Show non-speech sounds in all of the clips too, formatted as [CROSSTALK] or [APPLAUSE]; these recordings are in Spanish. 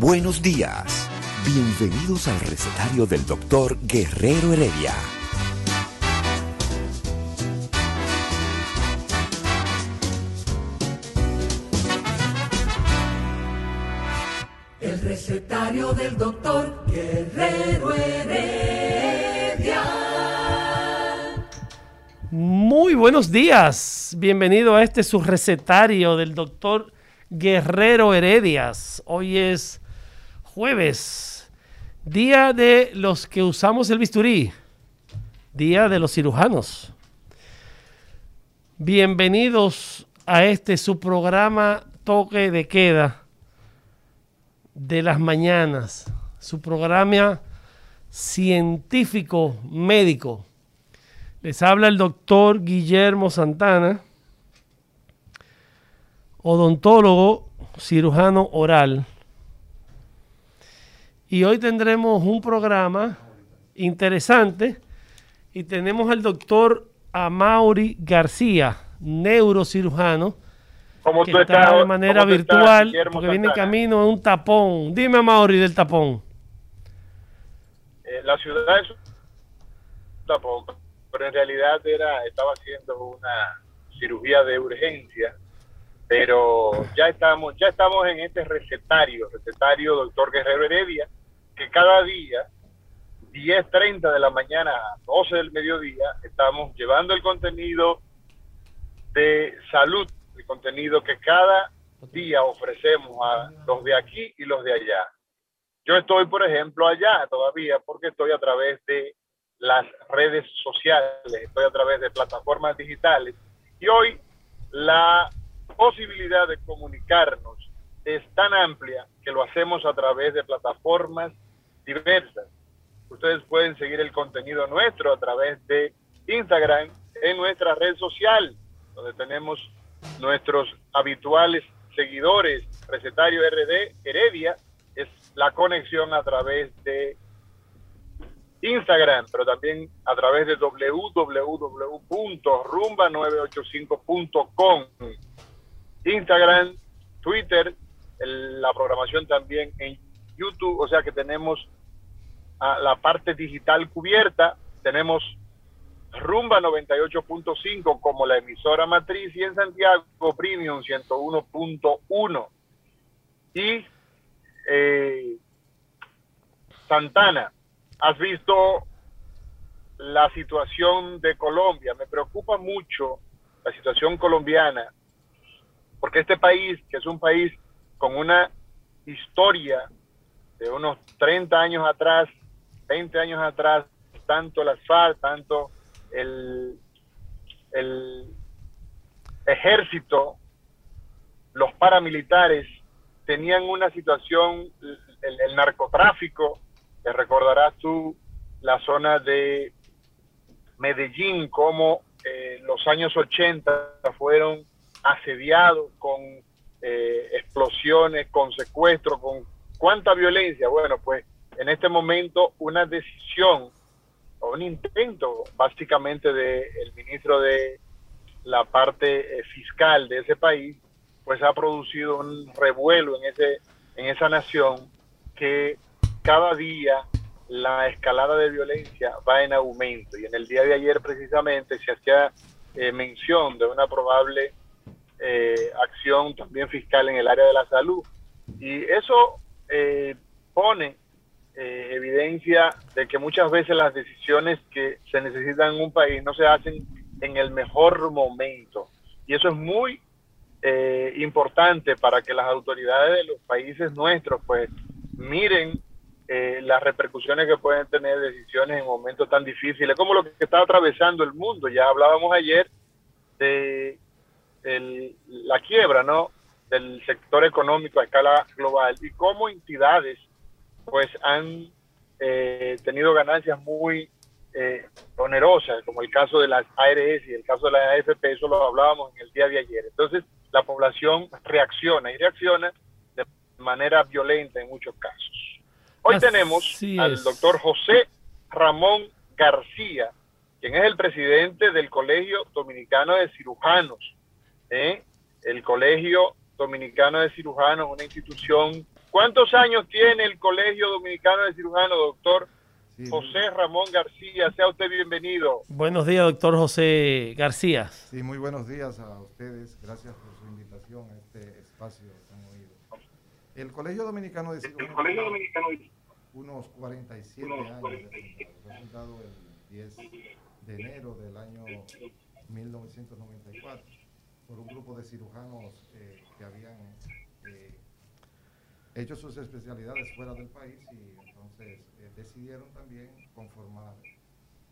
Buenos días. Bienvenidos al recetario del doctor Guerrero Heredia. El recetario del doctor Guerrero Heredia. Muy buenos días. Bienvenido a este su recetario del doctor Guerrero Heredias. Hoy es jueves, día de los que usamos el bisturí, día de los cirujanos. Bienvenidos a este su programa Toque de Queda de las mañanas, su programa científico médico. Les habla el doctor Guillermo Santana, odontólogo, cirujano oral. Y hoy tendremos un programa interesante y tenemos al doctor Amaury García, neurocirujano, ¿Cómo que tú está estás? de manera ¿Cómo tú estás, virtual Guillermo porque viene en camino un tapón. Dime, Amaury, del tapón. Eh, la ciudad es un tapón, pero en realidad era estaba haciendo una cirugía de urgencia, pero ya estamos ya estamos en este recetario, recetario doctor Guerrero Heredia, que cada día 10:30 de la mañana a 12 del mediodía estamos llevando el contenido de salud, el contenido que cada día ofrecemos a los de aquí y los de allá. Yo estoy, por ejemplo, allá todavía porque estoy a través de las redes sociales, estoy a través de plataformas digitales y hoy la posibilidad de comunicarnos es tan amplia que lo hacemos a través de plataformas diversas. Ustedes pueden seguir el contenido nuestro a través de Instagram en nuestra red social, donde tenemos nuestros habituales seguidores, Recetario RD Heredia, es la conexión a través de Instagram, pero también a través de www.rumba985.com. Instagram, Twitter, el- la programación también en YouTube, o sea que tenemos a la parte digital cubierta, tenemos Rumba 98.5 como la emisora matriz y en Santiago Premium 101.1. Y eh, Santana, has visto la situación de Colombia. Me preocupa mucho la situación colombiana, porque este país, que es un país con una historia de unos 30 años atrás, 20 años atrás, tanto las FARC, tanto el, el ejército, los paramilitares, tenían una situación, el, el narcotráfico, te recordarás tú la zona de Medellín, como eh, los años 80 fueron asediados con eh, explosiones, con secuestro, con cuánta violencia. Bueno, pues en este momento una decisión o un intento básicamente del ministro de la parte eh, fiscal de ese país, pues ha producido un revuelo en, ese, en esa nación que cada día la escalada de violencia va en aumento. Y en el día de ayer precisamente se hacía eh, mención de una probable eh, acción también fiscal en el área de la salud. Y eso eh, pone eh, evidencia de que muchas veces las decisiones que se necesitan en un país no se hacen en el mejor momento. Y eso es muy eh, importante para que las autoridades de los países nuestros pues miren eh, las repercusiones que pueden tener decisiones en momentos tan difíciles como lo que está atravesando el mundo. Ya hablábamos ayer de la quiebra, ¿no? Del sector económico a escala global y cómo entidades, pues, han eh, tenido ganancias muy eh, onerosas, como el caso de las ARS y el caso de la AFP, eso lo hablábamos en el día de ayer. Entonces, la población reacciona y reacciona de manera violenta en muchos casos. Hoy tenemos al doctor José Ramón García, quien es el presidente del Colegio Dominicano de Cirujanos. ¿eh? El Colegio Dominicano de Cirujanos, una institución. ¿Cuántos años tiene el Colegio Dominicano de Cirujanos, doctor José Ramón García? Sea usted bienvenido. Buenos días, doctor José García. Sí, muy buenos días a ustedes. Gracias por su invitación a este espacio el Colegio Dominicano de Cirujanos. El Colegio Dominicano de unos 47 años Fue fundado el 10 de enero del año 1994 por un grupo de cirujanos eh, que habían eh, hecho sus especialidades fuera del país y entonces eh, decidieron también conformar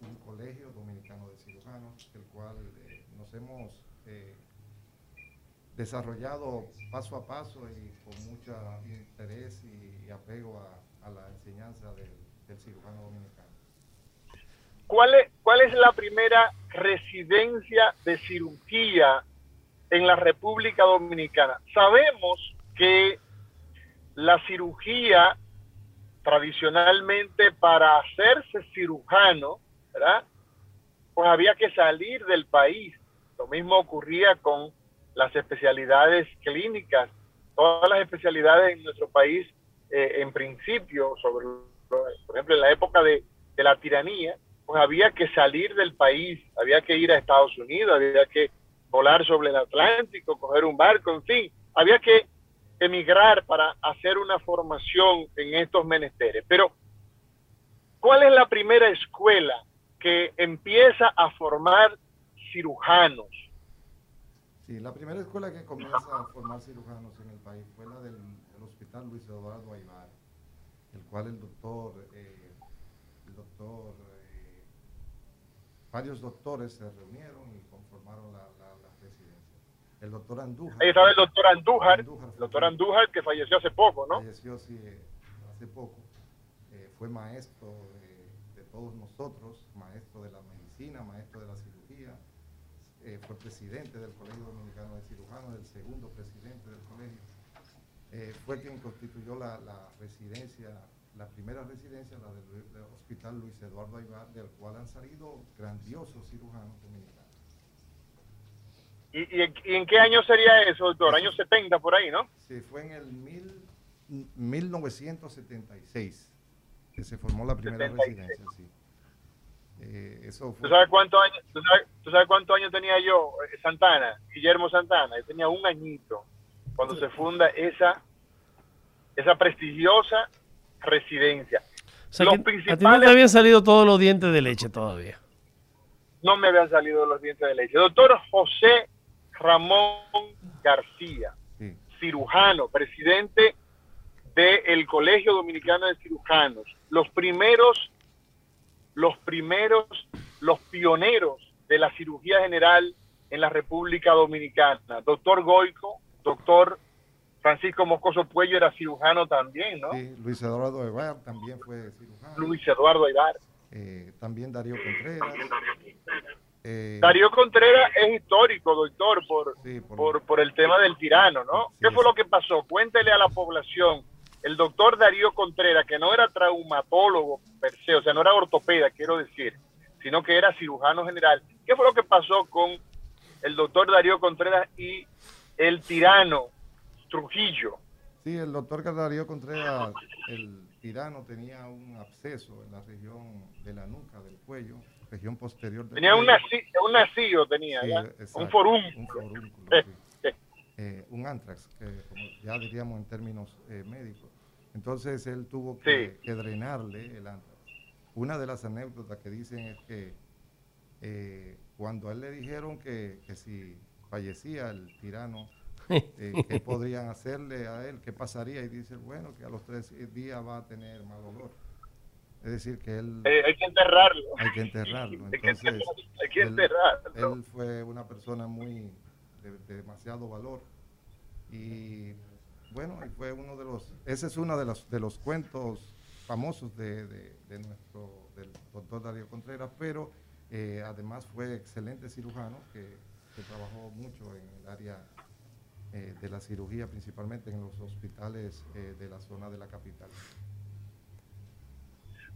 un colegio dominicano de cirujanos, el cual nos hemos desarrollado paso a paso y con mucho interés y, apego a, la enseñanza del, cirujano dominicano. ¿Cuál es, ¿Cuál es la primera residencia de cirugía en la República Dominicana? Sabemos que la cirugía tradicionalmente para hacerse cirujano, ¿verdad? Pues había que salir del país. Lo mismo ocurría con las especialidades clínicas, todas las especialidades en nuestro país, eh, en principio, sobre, por ejemplo, en la época de, la tiranía, pues había que salir del país, había que ir a Estados Unidos, había que volar sobre el Atlántico, coger un barco, en fin, había que emigrar para hacer una formación en estos menesteres. Pero, ¿cuál es la primera escuela que empieza a formar cirujanos? Sí, la primera escuela que comienza a formar cirujanos en el país fue la del, Hospital Luis Eduardo Aybar, el cual el doctor, eh, el doctor, eh, varios doctores se reunieron y conformaron la. El doctor Andújar. Ahí estaba el doctor Andújar, el doctor Andújar que falleció hace poco, ¿no? Falleció, sí, hace poco. Eh, fue maestro de todos nosotros, maestro de la medicina, maestro de la cirugía eh, fue presidente del Colegio Dominicano de Cirujanos, el segundo presidente del colegio. Eh, fue quien constituyó la, residencia, la primera residencia, la del, Hospital Luis Eduardo Aybar, del cual han salido grandiosos cirujanos dominicanos. ¿Y, en, qué año sería eso, doctor? Años 70 por ahí, ¿no? Sí, fue en el mil, 1976 que se formó la primera residencia, sí. Eh, eso ¿Tú, sabes cuántos años, tú, sabes, cuántos años tenía yo, eh, Santana, Guillermo Santana? Yo tenía un añito cuando se funda esa, esa prestigiosa residencia. los principales, a ti no te habían salido todos los dientes de leche todavía. No me habían salido los dientes de leche. Doctor José Ramón García, cirujano, presidente del Colegio Dominicano de Cirujanos. Los primeros los primeros, los pioneros de la cirugía general en la República Dominicana. Doctor Goico, doctor Francisco Moscoso Puello era cirujano también, ¿no? Sí, Luis Eduardo Aybar también fue cirujano. Luis Eduardo Aybar. Eh, también Darío Contreras. Eh, Darío Contreras es histórico, doctor, por, por, por, el tema del tirano, ¿no? ¿Qué fue lo que pasó? Cuéntele a la población el doctor Darío Contreras, que no era traumatólogo per se, o sea, no era ortopeda, quiero decir, sino que era cirujano general. ¿Qué fue lo que pasó con el doctor Darío Contreras y el tirano Trujillo? Sí, el doctor Darío Contreras, el tirano, tenía un absceso en la región de la nuca, del cuello, región posterior del Tenía un, nacido, tenía, un forúnculo. [LAUGHS] Un eh, un antrax, que ya diríamos en términos eh, médicos. Entonces él tuvo que, drenarle el antrax. Una de las anécdotas que dicen es que eh, cuando a él le dijeron que, si fallecía el tirano, [LAUGHS] eh, qué podrían hacerle a él, qué pasaría, y dice, bueno, que a los tres días va a tener mal olor. Es decir, que él... Eh, hay que enterrarlo. Hay que enterrarlo. [LAUGHS] Entonces, hay que él, enterrarlo. Él fue una persona muy de, demasiado valor y bueno, y fue uno de los, ese es uno de los, de los cuentos famosos de, de nuestro, del doctor Darío Contreras, pero eh, además fue excelente cirujano que, trabajó mucho en el área eh, de la cirugía, principalmente en los hospitales de la zona de la capital.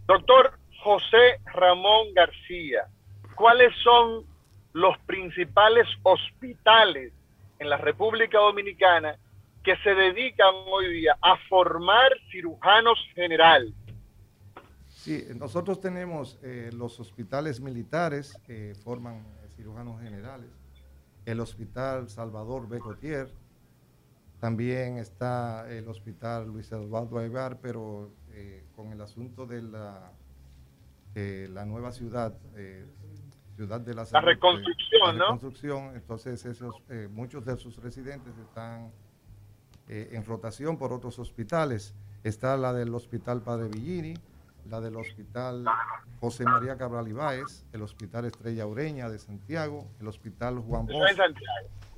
Doctor José Ramón García, ¿cuáles son los principales hospitales en la República Dominicana que se dedican hoy día a formar cirujanos generales? Sí, nosotros tenemos eh, los hospitales militares que forman eh, cirujanos generales, el Hospital Salvador Becotier, también está el Hospital Luis Eduardo Aybar, pero eh, con el asunto de la, la nueva ciudad, ciudad de la, la reconstrucción, la reconstrucción, entonces esos, muchos de sus residentes están en rotación por otros hospitales. Está la del Hospital Padre Villini, la del Hospital José María Cabral Ibáez, el Hospital Estrella Ureña de Santiago, el Hospital Juan Bosch,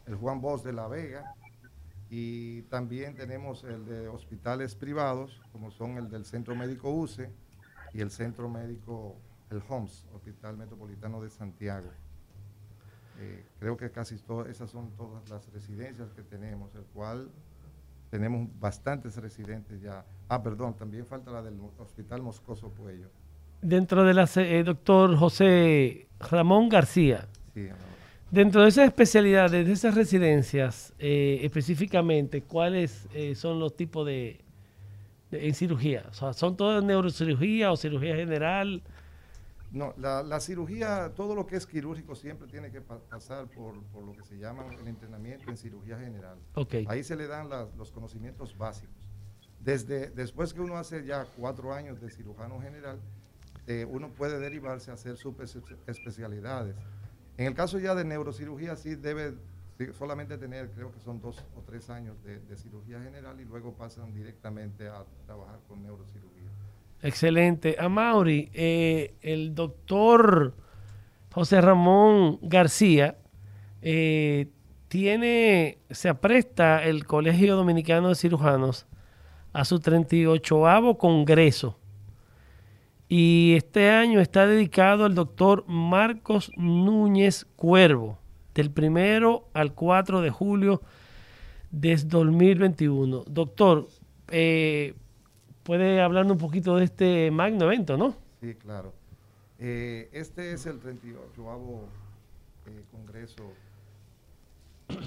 el Juan Bosch de La Vega, y también tenemos el de hospitales privados, como son el del Centro Médico UCE y el Centro Médico, el HOMS, Hospital Metropolitano de Santiago. Eh, creo que casi todas, esas son todas las residencias que tenemos, el cual tenemos bastantes residentes ya. Ah, perdón, también falta la del Hospital Moscoso Puello. Dentro de la, eh, doctor José Ramón García. Sí, Dentro de esas especialidades, de esas residencias, eh, específicamente, ¿cuáles eh, son los tipos de, de, en cirugía? O sea, ¿son todas neurocirugía o cirugía general? No, la, cirugía, todo lo que es quirúrgico siempre tiene que pasar por, lo que se llama el entrenamiento en cirugía general. Okay. Ahí se le dan los conocimientos básicos. Desde, después que uno hace ya cuatro años de cirujano general, eh, uno puede derivarse a hacer sus especialidades. En el caso ya de neurocirugía, sí debe solamente tener, creo que son dos o tres años de, cirugía general y luego pasan directamente a trabajar con neurocirugía. Excelente. A Mauri, eh, el doctor José Ramón García eh, tiene, se apresta el Colegio Dominicano de Cirujanos a su 38 Congreso. Y este año está dedicado al doctor Marcos Núñez Cuervo, del primero al 4 de julio de 2021. Doctor, eh, puede hablarnos un poquito de este magno evento, ¿no? Sí, claro. Eh, este es el 38 eh, Congreso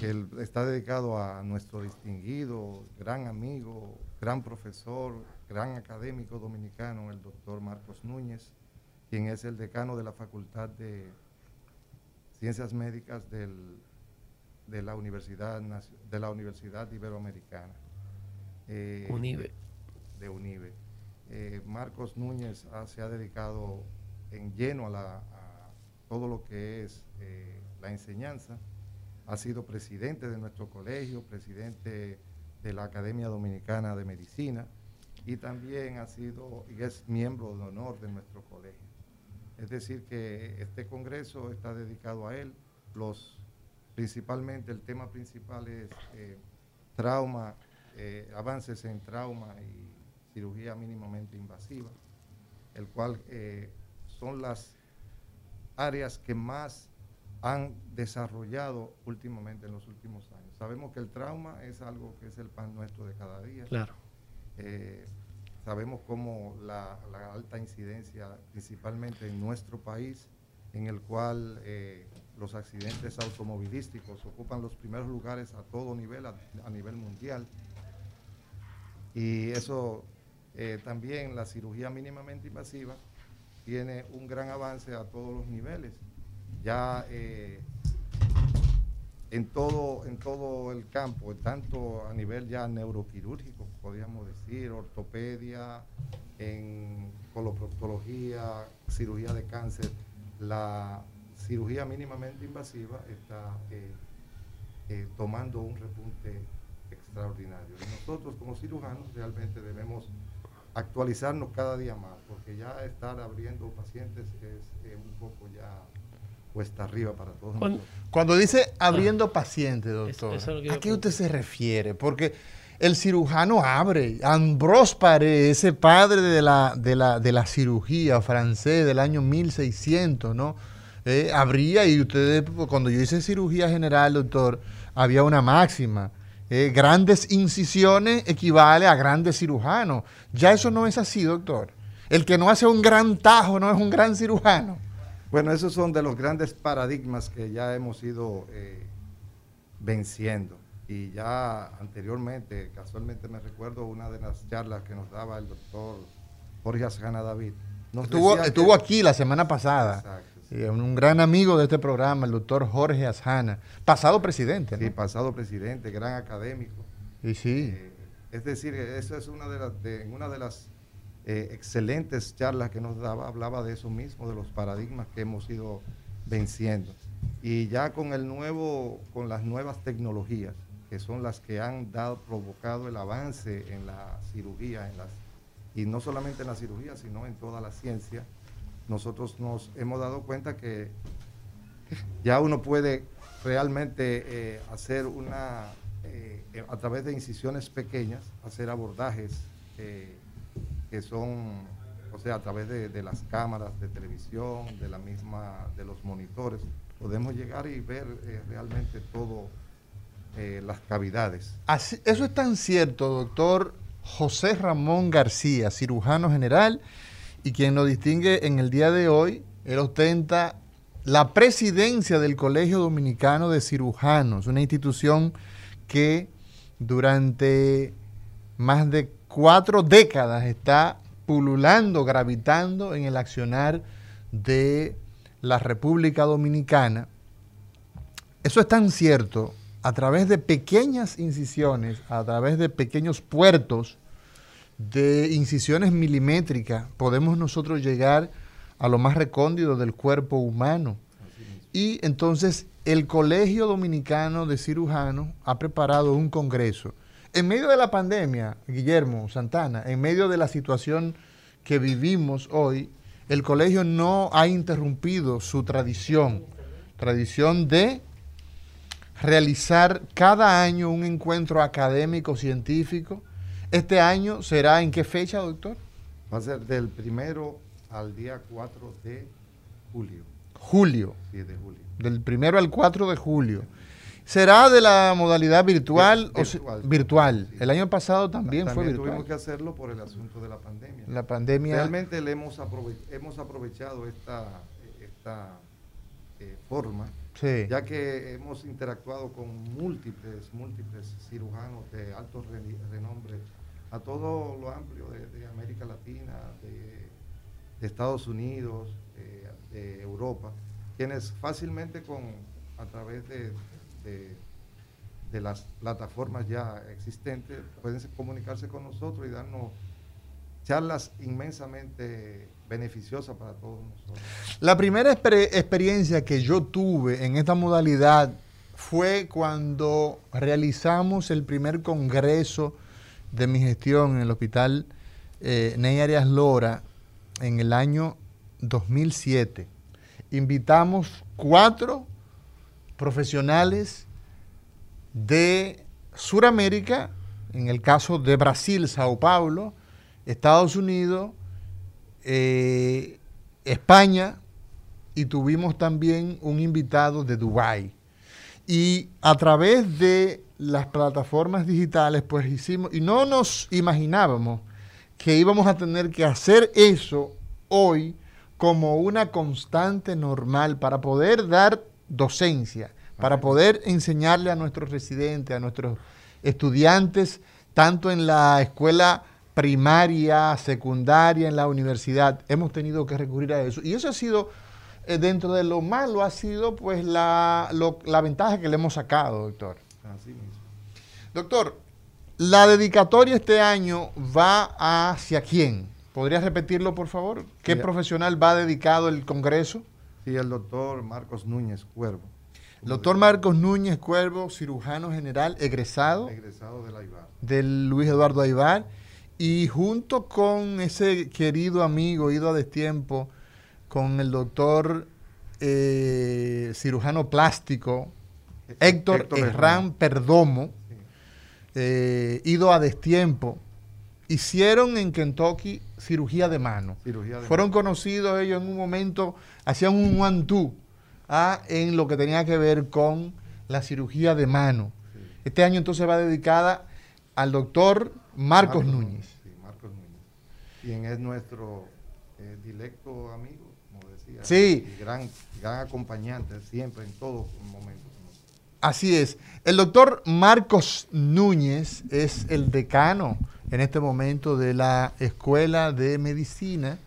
que está dedicado a nuestro distinguido, gran amigo, gran profesor, gran académico dominicano, el doctor Marcos Núñez, quien es el decano de la Facultad de Ciencias Médicas del, de, la Universidad, de la Universidad Iberoamericana. Eh, UNIBE de UNIBE. Eh, Marcos Núñez se ha dedicado en lleno a, todo lo que es eh, la enseñanza. Ha sido presidente de nuestro colegio, presidente de la Academia Dominicana de Medicina y también ha sido y es miembro de honor de nuestro colegio. Es decir, que este congreso está dedicado a él. Los, principalmente el tema principal es eh, trauma, avances en trauma y cirugía mínimamente invasiva, el cual eh, son las áreas que más han desarrollado últimamente en los últimos años. Sabemos que el trauma es algo que es el pan nuestro de cada día. Claro. Eh, sabemos cómo la, alta incidencia, principalmente en nuestro país, en el cual eh, los accidentes automovilísticos ocupan los primeros lugares a todo nivel, a nivel mundial. Y eso eh, también la cirugía mínimamente invasiva tiene un gran avance a todos los niveles. Ya en, todo, en todo el campo, tanto a nivel ya neuroquirúrgico, podríamos decir, ortopedia, en coloproctología, cirugía de cáncer, la cirugía mínimamente invasiva está eh, eh, tomando un repunte extraordinario. Y nosotros como cirujanos realmente debemos actualizarnos cada día más, porque ya estar abriendo pacientes es un poco ya cuesta arriba para todos cuando, Cuando dice abriendo pacientes, doctor, ¿a qué usted se refiere? Porque el cirujano abre. Ambrose Paré, ese padre de la, de la, de la cirugía francés del año 1600, ¿no? Eh, abría y ustedes, cuando yo hice cirugía general, doctor, había una máxima. Eh, grandes incisiones equivale a grandes cirujanos. Ya eso no es así, doctor. El que no hace un gran tajo no es un gran cirujano. Bueno, esos son de los grandes paradigmas que ya hemos ido eh, venciendo. Y ya anteriormente, casualmente me recuerdo una de las charlas que nos daba el doctor Jorge Asjana David. estuvo, estuvo aquí la semana pasada. Exacto. un gran amigo de este programa, el doctor Jorge Asjana, pasado presidente. Sí, pasado presidente, gran académico. Y sí. Eh, es decir, eso es una de las, de, una de las eh, excelentes charlas que nos daba, hablaba de eso mismo, de los paradigmas que hemos ido venciendo. Y ya con el nuevo, con las nuevas tecnologías, que son las que han dado, provocado el avance en la cirugía, en las, y no solamente en la cirugía, sino en toda la ciencia, nosotros nos hemos dado cuenta que [LAUGHS] ya uno puede realmente eh, hacer una, eh, a través de incisiones pequeñas, hacer abordajes que son, o sea, a través de, las cámaras de televisión, de la misma, de los monitores, podemos llegar y ver eh, realmente todo eh, las cavidades. eso es tan cierto, doctor José Ramón García, cirujano general, y quien nos distingue en el día de hoy, él ostenta la presidencia del Colegio Dominicano de Cirujanos, una institución que durante más de cuatro décadas está pululando, gravitando en el accionar de la República Dominicana. Eso es tan cierto, a través de pequeñas incisiones, a través de pequeños puertos, de incisiones milimétricas, podemos nosotros llegar a lo más recóndito del cuerpo humano. Y entonces el Colegio Dominicano de Cirujanos ha preparado un congreso en medio de la pandemia, Guillermo Santana, en medio de la situación que vivimos hoy, el colegio no ha interrumpido su tradición, tradición de realizar cada año un encuentro académico científico. Este año será en qué fecha, doctor? Va a ser del primero al día 4 de julio. Julio. Sí, de julio. Del primero al 4 de julio. ¿Será de la modalidad virtual? Virtual. O virtual. El año pasado también, fue virtual. Tuvimos que hacerlo por el asunto de la pandemia. La pandemia. Realmente le hemos, hemos aprovechado esta, esta eh, forma, ya que hemos interactuado con múltiples, múltiples cirujanos de alto renombre a todo lo amplio de, América Latina, de, Estados Unidos, de Europa, quienes fácilmente con a través de de, las plataformas ya existentes, pueden comunicarse con nosotros y darnos charlas inmensamente beneficiosas para todos nosotros. La primera experiencia que yo tuve en esta modalidad fue cuando realizamos el primer congreso de mi gestión en el hospital eh, Ney Arias Lora en el año 2007. Invitamos cuatro profesionales de Sudamérica, en el caso de Brasil, Sao Paulo, Estados Unidos, eh, España, y tuvimos también un invitado de Dubái. Y a través de las plataformas digitales, pues hicimos, y no nos imaginábamos que íbamos a tener que hacer eso hoy como una constante normal para poder dar docencia, para poder enseñarle a nuestros residentes, a nuestros estudiantes, tanto en la escuela primaria, secundaria, en la universidad, hemos tenido que recurrir a eso. Y eso ha sido, eh, dentro de lo malo, ha sido pues la, la ventaja que le hemos sacado, doctor. Así mismo. Doctor, la dedicatoria este año va hacia quién? ¿Podría repetirlo, por favor? ¿Qué profesional va dedicado el Congreso? Sí, el doctor Marcos Núñez Cuervo. El doctor Marcos Núñez Cuervo, cirujano general, egresado Egresado del Luis Eduardo Aibar, y junto con ese querido amigo ido a destiempo, con el doctor eh, cirujano plástico Héctor, Héctor Herrán Herrán. Perdomo, Sí. eh, ido a destiempo, hicieron en Kentucky cirugía de mano. Cirugía de Fueron conocidos ellos en un momento, hacían un one-two ah, en lo que tenía que ver con la cirugía de mano. Sí. Este año entonces va dedicada al doctor Marcos Núñez. Sí, Marcos Núñez. Quien es nuestro eh, directo amigo, como decía. Sí. Y gran, gran acompañante siempre, en todos momentos. Así es. El doctor Marcos Núñez es el decano en este momento de la Escuela de Medicina,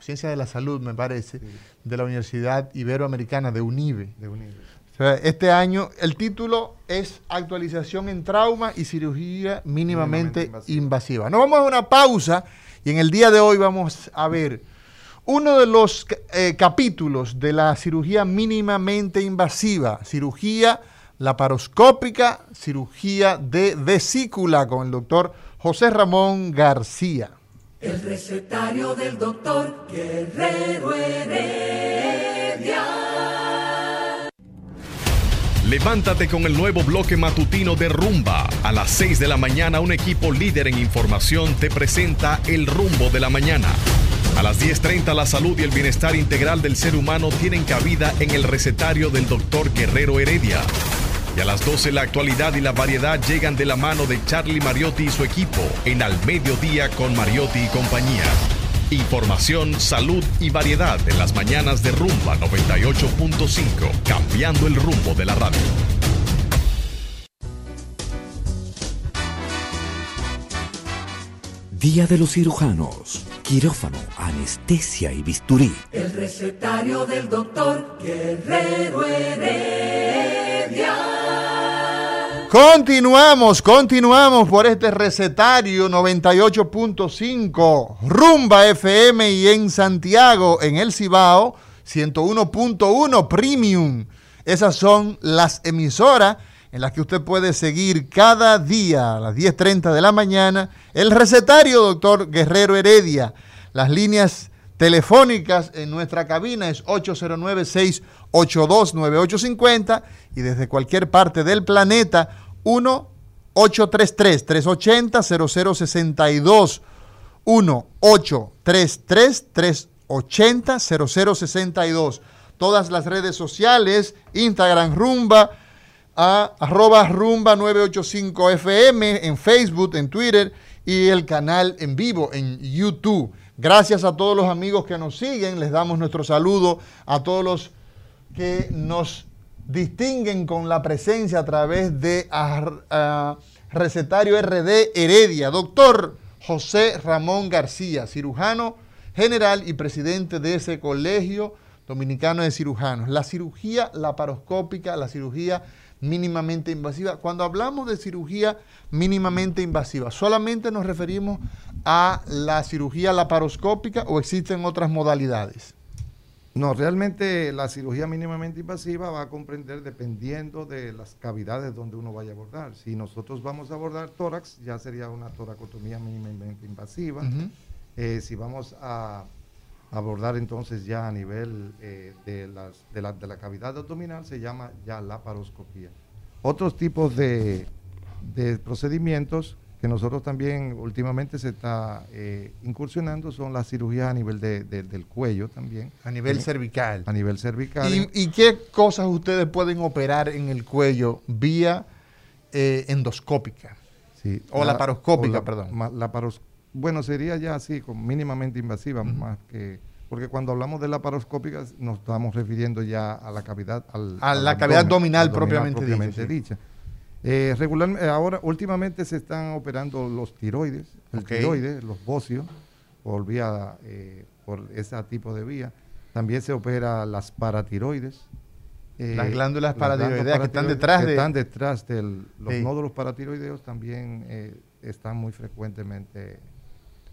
Ciencia de la Salud, me parece, Sí. de la Universidad Iberoamericana de UNIBE. De unir. O sea, este año el título es Actualización en Trauma y Cirugía Mínimamente, Mínimamente invasiva. invasiva. Nos vamos a una pausa y en el día de hoy vamos a ver uno de los eh, capítulos de la cirugía mínimamente invasiva, cirugía laparoscópica, cirugía de vesícula con el doctor José Ramón García. El recetario del doctor Guerrero Heredia. Levántate con el nuevo bloque matutino de Rumba. A las 6 de la mañana un equipo líder en información te presenta El Rumbo de la Mañana. A las 10.30 la salud y el bienestar integral del ser humano tienen cabida en el recetario del doctor Guerrero Heredia. Y a las 12 la actualidad y la variedad llegan de la mano de Charlie Mariotti y su equipo en Al Mediodía con Mariotti y compañía. Información, salud y variedad en las mañanas de Rumba 98.5, cambiando el rumbo de la radio. Día de los cirujanos. Quirófano, anestesia y bisturí. El recetario del doctor Guerrero Heredia. Continuamos, continuamos por este recetario 98.5, Rumba FM y en Santiago, en el Cibao, 101.1 Premium. Esas son las emisoras en las que usted puede seguir cada día a las 10.30 de la mañana el recetario, doctor Guerrero Heredia. Las líneas telefónicas en nuestra cabina es 809-682-9850 y desde cualquier parte del planeta 1-833-380-0062. 1-833-380-0062. Todas las redes sociales, Instagram Rumba, a arroba rumba 985 FM, en Facebook, en Twitter y el canal en vivo en YouTube. Gracias a todos los amigos que nos siguen, les damos nuestro saludo a todos los que nos distinguen con la presencia a través de ar- ah, Recetario RD Heredia. Doctor José Ramón García, cirujano general y presidente de ese colegio dominicano de cirujanos. La cirugía laparoscópica, la cirugía mínimamente invasiva. Cuando hablamos de cirugía mínimamente invasiva, ¿solamente nos referimos a la cirugía laparoscópica o existen otras modalidades? No, realmente la cirugía mínimamente invasiva va a comprender dependiendo de las cavidades donde uno vaya a abordar. Si nosotros vamos a abordar tórax, ya sería una toracotomía mínimamente invasiva. Eh, si vamos a abordar entonces ya a nivel eh, de, las, de, la, de la cavidad abdominal, se llama ya laparoscopía. Otros tipos de, de procedimientos que nosotros también últimamente se está eh, incursionando son las cirugías a nivel de- de- del cuello también. A nivel Eh, cervical. A nivel cervical. ¿Y, y qué cosas ustedes pueden operar en el cuello vía eh, endoscópica? Sí, O laparoscópica, perdón. ma- laparos- bueno, sería ya así, con mínimamente invasiva, más que. Porque cuando hablamos de laparoscópica nos estamos refiriendo ya a la cavidad. Al, A al la cavidad abdominal propiamente propiamente dicha, dicha. Eh, regular- eh, ahora, últimamente se están operando los tiroides, el tiroides, los bocios, por vía, eh, por ese tipo de vía. También se opera las paratiroides. eh, Las glándulas las paratiroideas que están detrás que de- están detrás de los Sí. nódulos paratiroideos también eh, están muy frecuentemente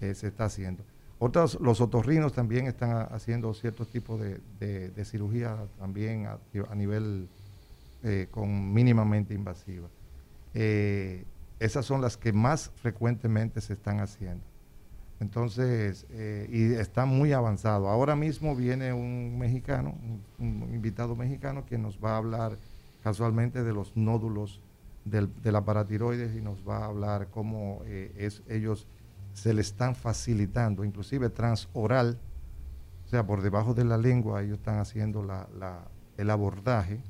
eh, se está haciendo. Otros, los otorrinos también están ha- haciendo ciertos tipos de, de- cirugía también a, nivel eh, con mínimamente invasiva. Eh, esas son las que más frecuentemente se están haciendo. Entonces, y está muy avanzado. Ahora mismo viene un mexicano, un, invitado mexicano, que nos va a hablar casualmente de los nódulos del, de la paratiroides y nos va a hablar cómo es, ellos se le están facilitando, inclusive transoral, o sea, por debajo de la lengua, ellos están haciendo la, el abordaje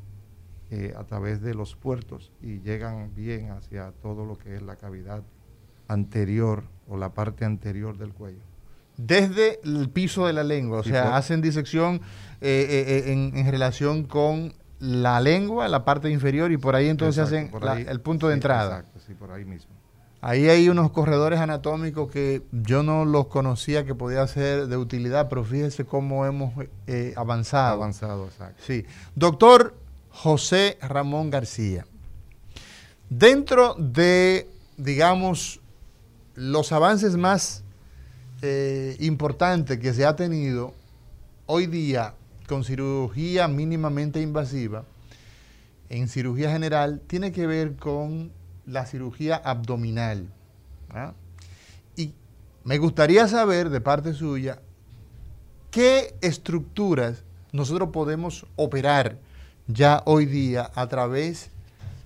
eh, a través de los puertos y llegan bien hacia todo lo que es la cavidad anterior o la parte anterior del cuello. Desde el piso de la lengua, o sea, hacen disección eh, eh, en, relación con la lengua, la parte inferior, y por ahí entonces hacen el punto de entrada. Exacto, sí, por ahí mismo. Ahí hay unos corredores anatómicos que yo no los conocía que podía ser de utilidad, pero fíjese cómo hemos eh, avanzado. Avanzado, exacto. Sí. Doctor José Ramón García, dentro de, digamos, los avances más eh, importantes que se ha tenido hoy día con cirugía mínimamente invasiva, en cirugía general, tiene que ver con la cirugía abdominal. ¿ah? Y me gustaría saber de parte suya qué estructuras nosotros podemos operar ya hoy día a través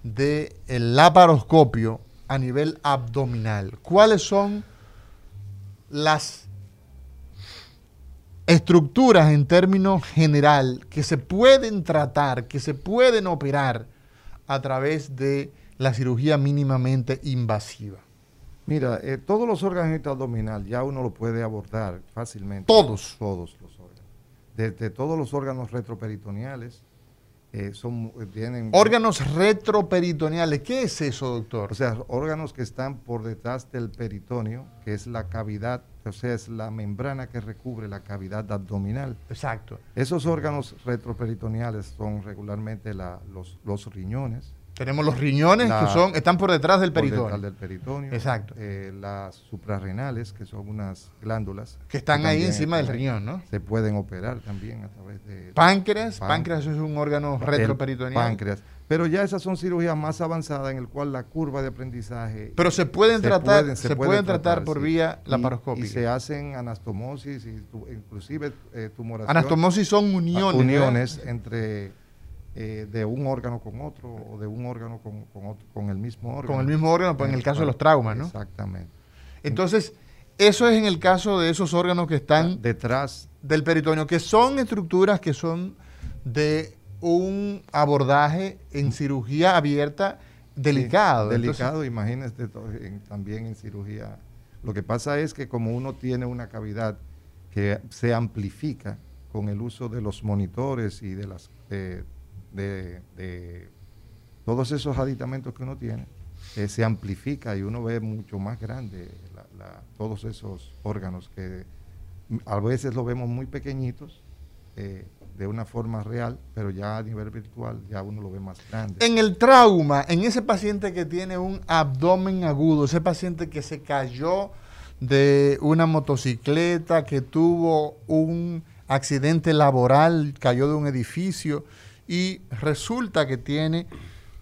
del laparoscopio a nivel abdominal. ¿Cuáles son las estructuras en términos general que se pueden tratar, que se pueden operar a través de la cirugía mínimamente invasiva? Mira, eh, todos los órganos abdominal ya uno lo puede abordar fácilmente. Todos. Todos los órganos. Desde todos los órganos retroperitoneales, eh, son, eh, tienen... Órganos retroperitoneales, ¿qué es eso, doctor? O sea, órganos que están por detrás del peritoneo, que es la cavidad, o sea, es la membrana que recubre la cavidad abdominal. Exacto. Esos órganos retroperitoneales son regularmente los, los riñones, tenemos los riñones que son, están por detrás del peritoneo. Por del peritoneo. Exacto. Eh, las suprarrenales, que son unas glándulas. Que están ahí encima del riñón, ¿no? Se pueden operar también a través de... Páncreas. Páncreas, es un órgano retroperitoneal. Páncreas. Pero ya esas son cirugías más avanzadas en el cual la curva de aprendizaje... Pero se pueden tratar, se, pueden, tratar, por vía laparoscópica. Y, se hacen anastomosis, y inclusive eh, tumoración. Anastomosis son uniones. Uniones entre eh, de un órgano con otro o de un órgano con, con, el mismo órgano. Con el mismo órgano, pues en el caso de los traumas, ¿no? Exactamente. Entonces, eso es en el caso de esos órganos que están detrás del peritoneo, que son estructuras que son de un abordaje en cirugía abierta delicado. delicado, imagínese también en cirugía. Lo que pasa es que como uno tiene una cavidad que se amplifica con el uso de los monitores y de las eh, de, todos esos aditamentos que uno tiene, eh, se amplifica y uno ve mucho más grande todos esos órganos que a veces lo vemos muy pequeñitos eh, de una forma real, pero ya a nivel virtual ya uno lo ve más grande. En el trauma, en ese paciente que tiene un abdomen agudo, ese paciente que se cayó de una motocicleta, que tuvo un accidente laboral, cayó de un edificio, y resulta que tiene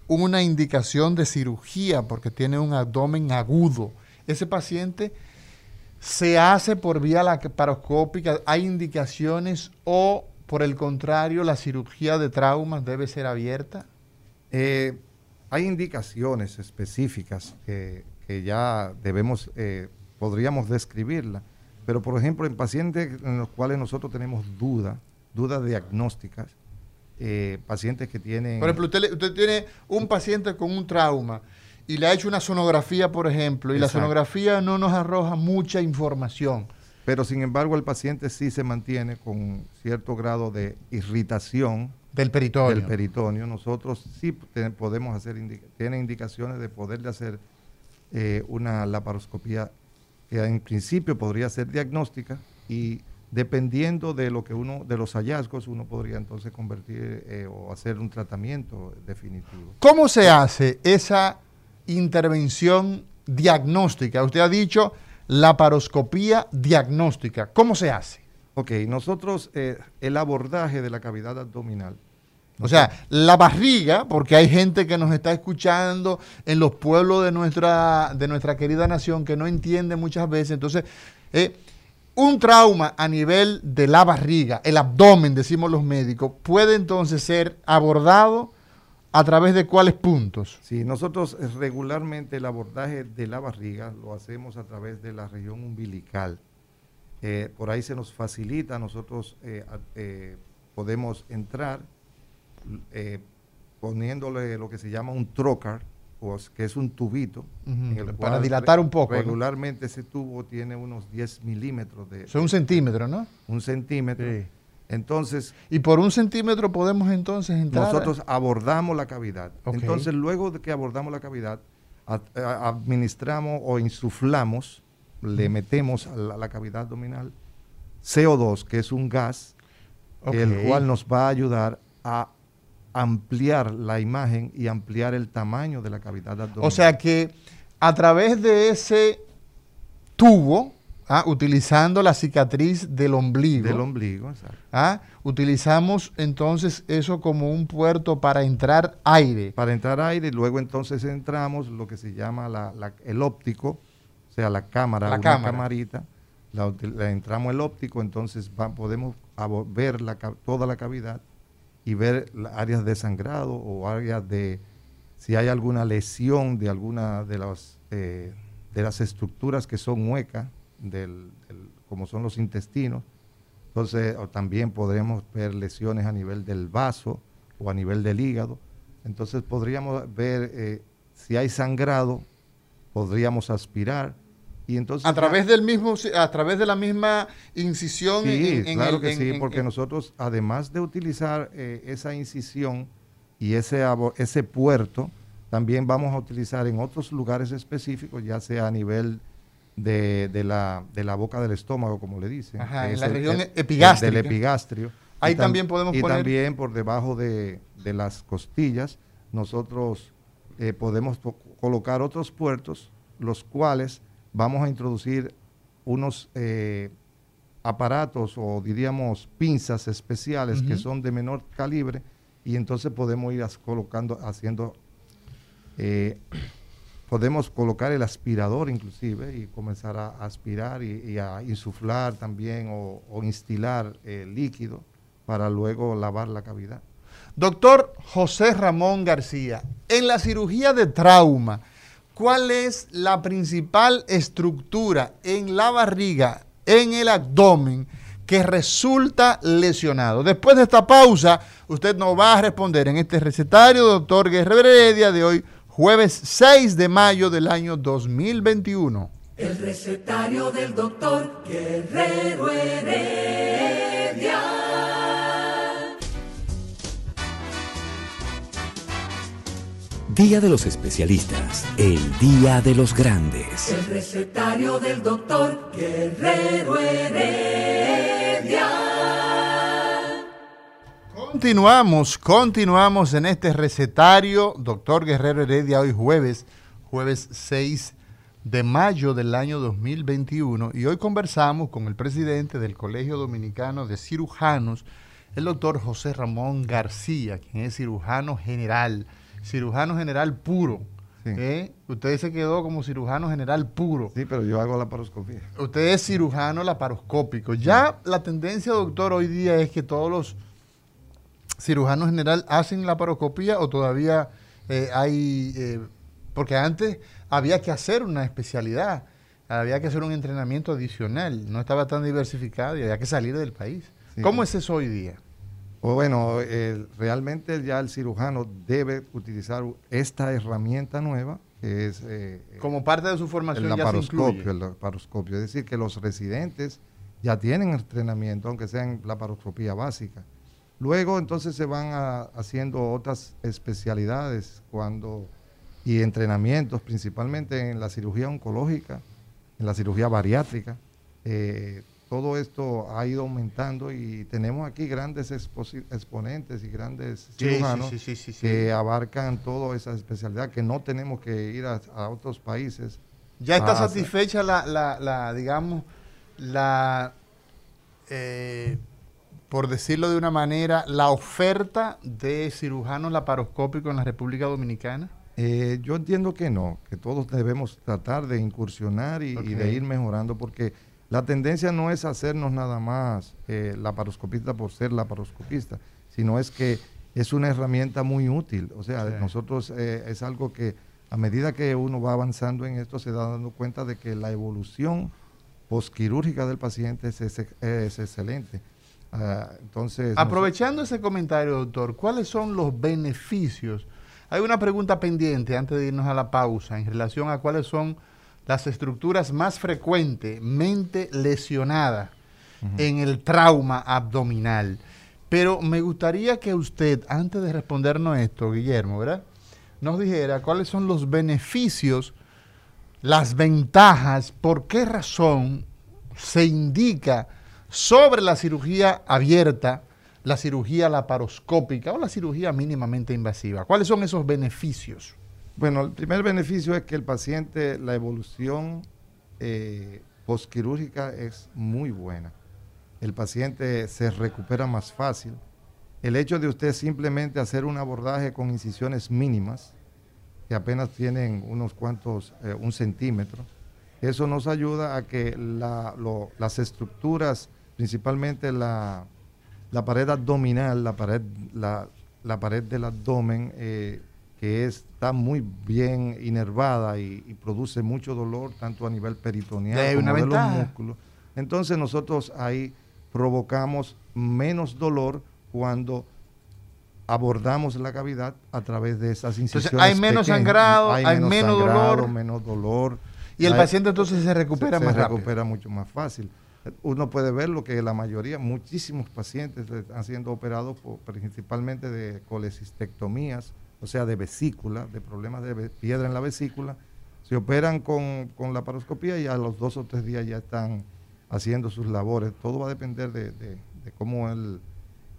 una indicación de cirugía porque tiene un abdomen agudo. Ese paciente se hace por vía laparoscópica, hay indicaciones o por el contrario la cirugía de traumas debe ser abierta. Eh, hay indicaciones específicas que, ya debemos, eh, podríamos describirla, pero por ejemplo en pacientes en los cuales nosotros tenemos duda, dudas diagnósticas, eh, pacientes que tienen... Por ejemplo, usted, tiene un paciente con un trauma y le ha hecho una sonografía, por ejemplo, y la sonografía no nos arroja mucha información. Pero sin embargo el paciente sí se mantiene con cierto grado de irritación del peritoneo. Del peritoneo. Nosotros sí podemos hacer, tiene indicaciones de poderle hacer eh, una laparoscopía que en principio podría ser diagnóstica y dependiendo de lo que uno, de los hallazgos, uno podría entonces convertir eh, o hacer un tratamiento definitivo. ¿Cómo se hace esa intervención diagnóstica? Usted ha dicho la paroscopía diagnóstica. ¿Cómo se hace? Ok, nosotros, eh, el abordaje de la cavidad abdominal O sea, la barriga, porque hay gente que nos está escuchando en los pueblos de nuestra, de nuestra querida nación que no entiende muchas veces. Entonces, eh, un trauma a nivel de la barriga, el abdomen, decimos los médicos, puede entonces ser abordado a través de cuáles puntos. Sí, nosotros eh, regularmente el abordaje de la barriga lo hacemos a través de la región umbilical. Eh, por ahí se nos facilita, nosotros podemos entrar eh, poniéndole lo que se llama un trocar, que es un tubito. Para dilatar un poco. Regularmente ese tubo tiene unos 10 milímetros de... Son un centímetro, ¿no? Un centímetro. Entonces... Y por un centímetro podemos entonces entrar... Nosotros abordamos la cavidad. Entonces luego de que abordamos la cavidad, administramos o insuflamos, le metemos a la, cavidad abdominal CO2, que es un gas, el cual nos va a ayudar a ampliar la imagen y ampliar el tamaño de la cavidad abdominal. O sea que a través de ese tubo, ah, utilizando la cicatriz del ombligo. Del ombligo, exacto. Ah, utilizamos entonces eso como un puerto para entrar aire. Para entrar aire, y luego entonces entramos lo que se llama el óptico, o sea, la cámara, la una camarita, la, entramos el óptico, entonces podemos ver toda la cavidad y ver áreas de sangrado o áreas de si hay alguna lesión de alguna de las eh, de las estructuras que son huecas del, como son los intestinos entonces también podremos ver lesiones a nivel del vaso o a nivel del hígado. Entonces podríamos ver eh, si hay sangrado podríamos aspirar a través del mismo, a través de la misma incisión. Sí, claro que sí, porque nosotros, además de utilizar eh, esa incisión y ese, ese puerto, también vamos a utilizar en otros lugares específicos, ya sea a nivel de, la, de la boca del estómago, como le dicen. Ajá, en la región epigastria. Del epigastrio. Ahí también podemos y también por debajo de, las costillas, nosotros eh, podemos colocar otros puertos, los cuales vamos a introducir unos eh, aparatos o diríamos pinzas especiales que son de menor calibre y entonces podemos ir colocando, haciendo, eh, podemos colocar el aspirador inclusive y comenzar a aspirar y, a insuflar también o, o instilar el líquido para luego lavar la cavidad. Doctor José Ramón García, en la cirugía de trauma, ¿Cuál es la principal estructura en la barriga, en el abdomen, que resulta lesionado? Después de esta pausa, usted nos va a responder en este recetario, doctor Guerrero Heredia, de hoy, jueves 6 de mayo del año 2021. El recetario del doctor Guerrero Heredia. Día de los especialistas, el día de los grandes. El recetario del doctor Guerrero Heredia. Continuamos, continuamos en este recetario, doctor Guerrero Heredia, hoy jueves, jueves 6 de mayo del año 2021, y hoy conversamos con el presidente del Colegio Dominicano de Cirujanos, el doctor José Ramón García, quien es cirujano general cirujano general puro. ¿eh? Usted se quedó como cirujano general puro. Sí, pero yo hago la paroscopía. Usted es cirujano laparoscópico. Ya la tendencia, doctor, hoy día es que todos los cirujanos general hacen la paroscopía o todavía eh, hay... Eh, porque antes había que hacer una especialidad, había que hacer un entrenamiento adicional, no estaba tan diversificado y había que salir del país. ¿Cómo es eso hoy día? Bueno, realmente ya el cirujano debe utilizar esta herramienta nueva que es... Eh, Como parte de su formación el laparoscopio, el laparoscopio. Es decir, que los residentes ya tienen entrenamiento, aunque sea en laparoscopía básica. Luego entonces se van haciendo otras especialidades cuando y entrenamientos, principalmente en la cirugía oncológica, en la cirugía bariátrica. Eh, todo esto ha ido aumentando y tenemos aquí grandes exponentes y grandes cirujanos que abarcan toda esa especialidad, que no tenemos que ir a, otros países. ¿Ya está satisfecha la, la, digamos, la, eh, por decirlo de una manera, la oferta de cirujanos laparoscópicos en la República Dominicana? Eh, yo entiendo que no, que todos debemos tratar de incursionar y, y de ir mejorando, porque la tendencia no es hacernos nada más eh, laparoscopista por ser laparoscopista, sino es que es una herramienta muy útil. O sea, Sí. nosotros eh, es algo que a medida que uno va avanzando en esto se da dando cuenta de que la evolución posquirúrgica del paciente es, es- es excelente. Ah, entonces, Aprovechando ese comentario, doctor, ¿cuáles son los beneficios? Hay una pregunta pendiente antes de irnos a la pausa en relación a cuáles son las estructuras más frecuentemente lesionadas en el trauma abdominal. Pero me gustaría que usted, antes de respondernos esto, Guillermo, ¿verdad? Nos dijera cuáles son los beneficios, las ventajas, por qué razón se indica sobre la cirugía abierta, la cirugía laparoscópica o la cirugía mínimamente invasiva. ¿Cuáles son esos beneficios? Bueno, el primer beneficio es que el paciente, la evolución eh, posquirúrgica es muy buena. El paciente se recupera más fácil. El hecho de usted simplemente hacer un abordaje con incisiones mínimas, que apenas tienen unos cuantos, eh, un centímetro, eso nos ayuda a que las estructuras, principalmente la, pared abdominal, la pared, la, pared del abdomen, eh, que está muy bien inervada y, y produce mucho dolor, tanto a nivel peritoneal De como una de los ventaja. músculos. Entonces nosotros ahí provocamos menos dolor cuando abordamos la cavidad a través de esas Entonces, incisiones hay menos pequeñas. sangrado, hay menos dolor. menos dolor. Y el Hay- paciente entonces se recupera se, más se rápido. recupera mucho más fácil. Uno puede ver lo que la mayoría, muchísimos pacientes están siendo operados por- principalmente de colecistectomías, o sea, de vesícula, de problemas de piedra en la vesícula. Se operan con, con la paroscopía y a los dos o tres días ya están haciendo sus labores. Todo va a depender de, de- de cómo él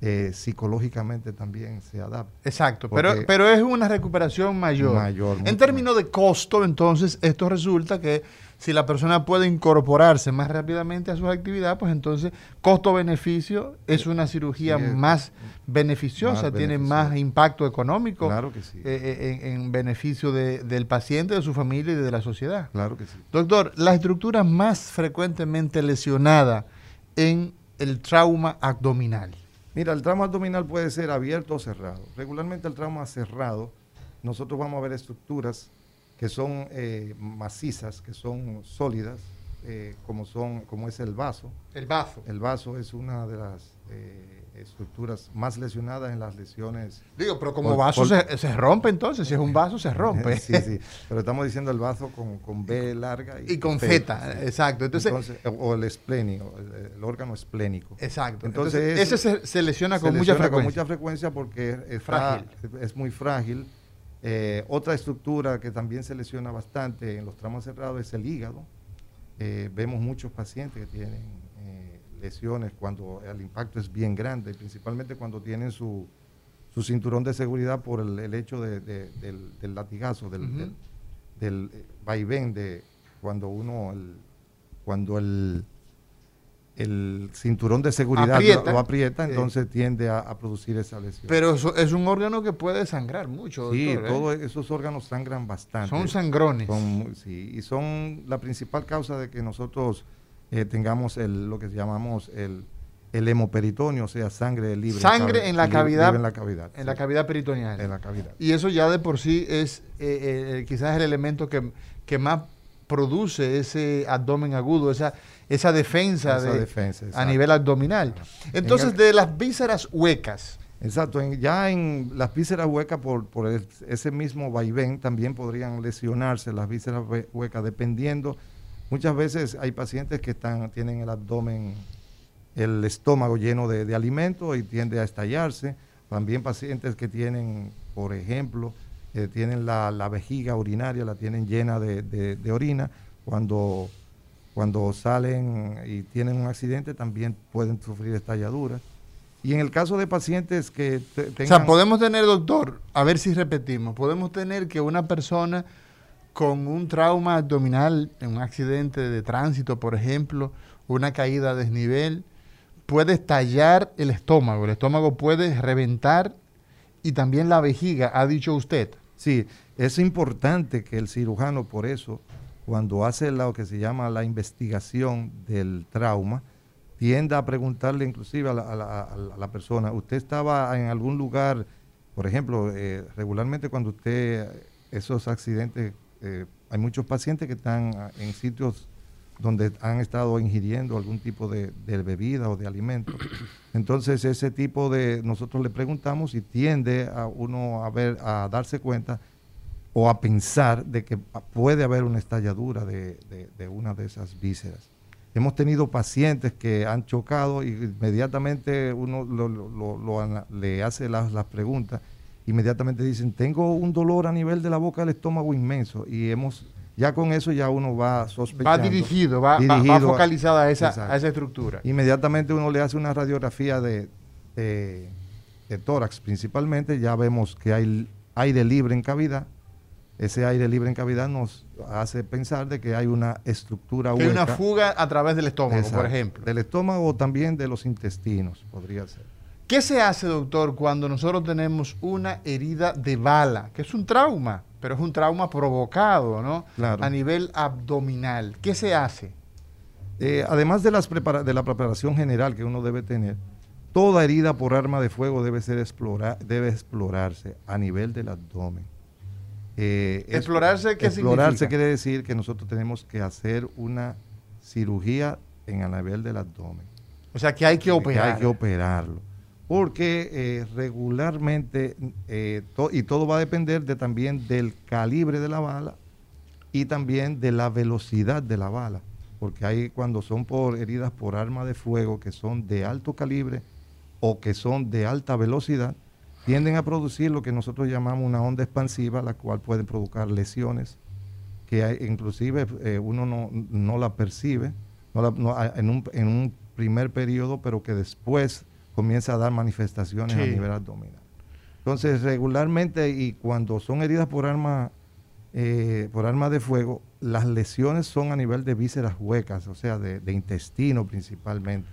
eh, psicológicamente también se adapta. Exacto, pero, pero es una recuperación mayor. Mayor, en términos de costo, entonces, esto resulta que si la persona puede incorporarse más rápidamente a sus actividades, pues entonces costo-beneficio es una cirugía Sí, es más beneficiosa, más tiene más impacto económico Claro que sí. eh, eh, en, en beneficio de- del paciente, de su familia y de la sociedad. Claro que sí. Doctor, la estructura más frecuentemente lesionada en el trauma abdominal. Mira, el trauma abdominal puede ser abierto o cerrado. Regularmente el trauma cerrado, nosotros vamos a ver estructuras que son eh, macizas, que son sólidas, eh, como, son, como es el vaso. El bazo. El vaso es una de las eh, estructuras más lesionadas en las lesiones. Digo, pero como Por- vaso por- se, se rompe entonces, si es un vaso se [LAUGHS] rompe. Sí, sí, pero estamos diciendo el vaso con, con B larga y, y con P, Z, sí. exacto. Entonces, Entonces, o, el esplénico, el, el órgano esplénico. exacto. Entonces, Entonces, ese se, se lesiona se con mucha lesiona frecuencia. con mucha frecuencia porque está- Frágil. es muy frágil. Eh, otra estructura que también se lesiona bastante en los tramos cerrados es el hígado. Eh, vemos muchos pacientes que tienen eh, lesiones cuando el impacto es bien grande, principalmente cuando tienen su, su cinturón de seguridad por el, el hecho de- de- del, del latigazo, del, Ujú. del- del, vaivén de cuando uno, el- cuando el, el cinturón de seguridad lo- Aprieta. lo aprieta, Sí. entonces tiende a, a producir esa lesión. Pero eso es un órgano que puede sangrar mucho. sí, doctor, ¿eh? todos esos órganos sangran bastante. Son sangrones. Son sí, y son la principal causa de que nosotros eh, tengamos el, lo que llamamos el, el hemoperitoneo, o sea, sangre libre. Sangre cabe- en la cavidad. libre en la cavidad. en la cavidad peritoneal. En la cavidad. Y eso ya de por sí es eh, eh, quizás el elemento que, que más produce ese abdomen agudo, esa, esa defensa, Esa de- defensa, a nivel abdominal. Entonces, el- de las vísceras huecas, Exacto, en- ya en las vísceras huecas por, por el- ese mismo vaivén también podrían lesionarse las vísceras hue- huecas dependiendo. Muchas veces hay pacientes que están, tienen el abdomen, el estómago lleno de, de alimento y tiende a estallarse. También pacientes que tienen, por ejemplo, eh, tienen la, la vejiga urinaria, la tienen llena de, de- de orina. Cuando, cuando salen y tienen un accidente también pueden sufrir estalladuras. Y en el caso de pacientes que te- o tengan... sea, podemos tener, doctor, a ver si repetimos, podemos tener que una persona con un trauma abdominal, en un accidente de tránsito, por ejemplo, una caída a desnivel, puede estallar el estómago, el estómago puede reventar y también la vejiga, ha dicho usted. Sí, es importante que el cirujano, por eso, cuando hace lo que se llama la investigación del trauma, tienda a preguntarle inclusive a la, persona, ¿usted estaba en algún lugar, por ejemplo, eh, regularmente cuando usted, esos accidentes, eh, hay muchos pacientes que están en sitios donde han estado ingiriendo algún tipo de, bebida o de alimento. Entonces ese tipo de, nosotros le preguntamos y tiende a uno a ver, a darse cuenta o a pensar de que puede haber una estalladura de, una de esas vísceras. Hemos tenido pacientes que han chocado y inmediatamente uno le hace las, las preguntas, inmediatamente dicen, tengo un dolor a nivel de la boca del estómago inmenso y hemos ya con eso ya uno va sospechando. Va dirigido, va, va, focalizada a esa, a esa, estructura. Inmediatamente uno le hace una radiografía de, de, tórax principalmente, ya vemos que hay aire libre en cavidad. Ese aire libre en cavidad nos hace pensar de que hay una estructura que hay una fuga a través del estómago, por ejemplo. Del estómago o también de los intestinos, podría ser. ¿Qué se hace, doctor, cuando nosotros tenemos una herida de bala, que es un trauma? pero es un trauma provocado, ¿no? A nivel abdominal. ¿Qué se hace? Eh, además de, las de la preparación general que uno debe tener, toda herida por arma de fuego debe, ser explora debe explorarse a nivel del abdomen. Eh, ¿Explorarse qué Explorarse quiere decir que nosotros tenemos que hacer una cirugía en el nivel del abdomen. O sea que hay que operar. hay que operarlo porque eh, regularmente, eh, y todo va a depender de, también del calibre de la bala y también de la velocidad de la bala, porque hay cuando son por heridas por arma de fuego que son de alto calibre o que son de alta velocidad, tienden a producir lo que nosotros llamamos una onda expansiva, la cual puede provocar lesiones que inclusive eh, uno no, la percibe en, un, en un primer periodo, pero que después comienza a dar manifestaciones a nivel abdominal. Entonces, regularmente y cuando son heridas por arma, eh, por arma de fuego, las lesiones son a nivel de vísceras huecas, o sea, de, intestino principalmente.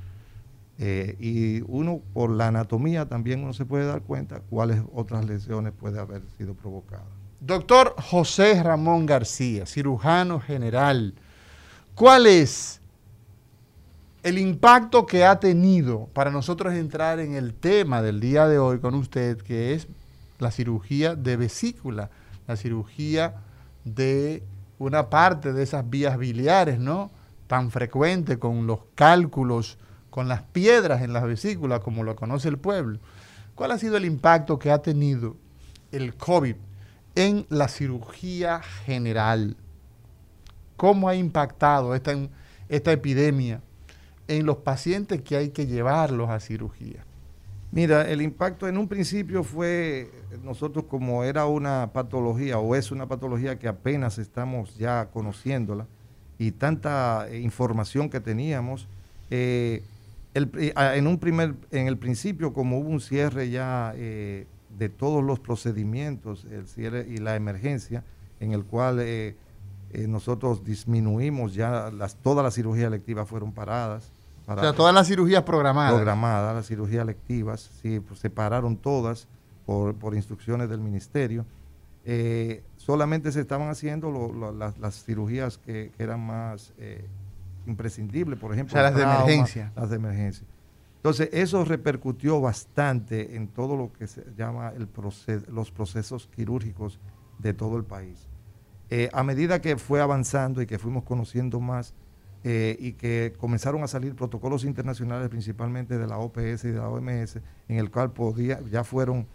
Eh, y uno, por la anatomía, también uno se puede dar cuenta cuáles otras lesiones puede haber sido provocadas. Doctor José Ramón García, cirujano general, ¿cuál es el impacto que ha tenido para nosotros entrar en el tema del día de hoy con usted, que es la cirugía de vesícula, la cirugía de una parte de esas vías biliares, ¿no? Tan frecuente con los cálculos, con las piedras en las vesículas, como lo conoce el pueblo. ¿Cuál ha sido el impacto que ha tenido el COVID en la cirugía general? ¿Cómo ha impactado esta, esta epidemia en los pacientes que hay que llevarlos a cirugía? Mira, el impacto en un principio fue, nosotros como era una patología o es una patología que apenas estamos ya conociéndola y tanta información que teníamos, eh, eh, en un primer, en el principio como hubo un cierre ya eh, de todos los procedimientos, el cierre y la emergencia, en el cual nosotros disminuimos ya las, todas las cirugías electivas fueron paradas, o sea, todas las cirugías programadas. Programadas, las cirugías electivas, sí, pues, se pararon todas por, instrucciones del ministerio. Eh, solamente se estaban haciendo las, cirugías que, eran más eh, imprescindibles, por ejemplo. O sea, las de emergencia. Las de emergencia. Entonces, eso repercutió bastante en todo lo que se llama el los procesos quirúrgicos de todo el país. Eh, a medida que fue avanzando y que fuimos conociendo más, eh, y que comenzaron a salir protocolos internacionales, principalmente de la OPS y de la OMS, en el cual podía, ya fueron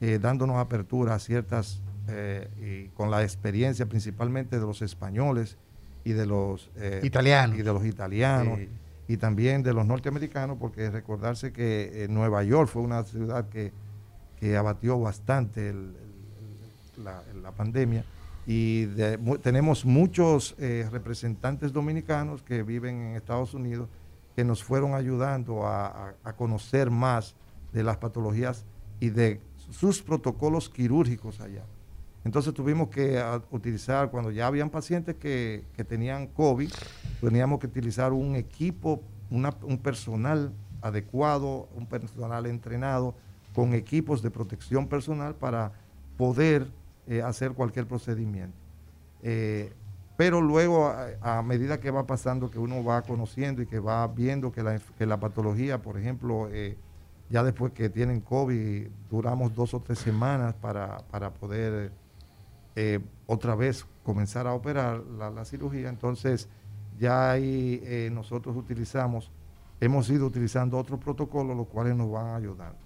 eh, dándonos apertura a ciertas, y con la experiencia principalmente de los españoles y de los italianos, y de los italianos y también de los norteamericanos, porque recordarse que Nueva York fue una ciudad que, abatió bastante la pandemia y tenemos muchos eh, representantes dominicanos que viven en Estados Unidos que nos fueron ayudando a, conocer más de las patologías y de sus protocolos quirúrgicos allá. Entonces tuvimos que utilizar, cuando ya habían pacientes que, tenían COVID, teníamos que utilizar un equipo, un personal adecuado, un personal entrenado, con equipos de protección personal para poder eh, hacer cualquier procedimiento. Eh, pero luego, a, medida que va pasando, que uno va conociendo y que va viendo que la, que la patología, por ejemplo, eh, ya después que tienen COVID, duramos dos o tres semanas para, poder otra vez comenzar a operar la, cirugía. Entonces, ya ahí nosotros utilizamos, hemos ido utilizando otros protocolos, los cuales nos van ayudando.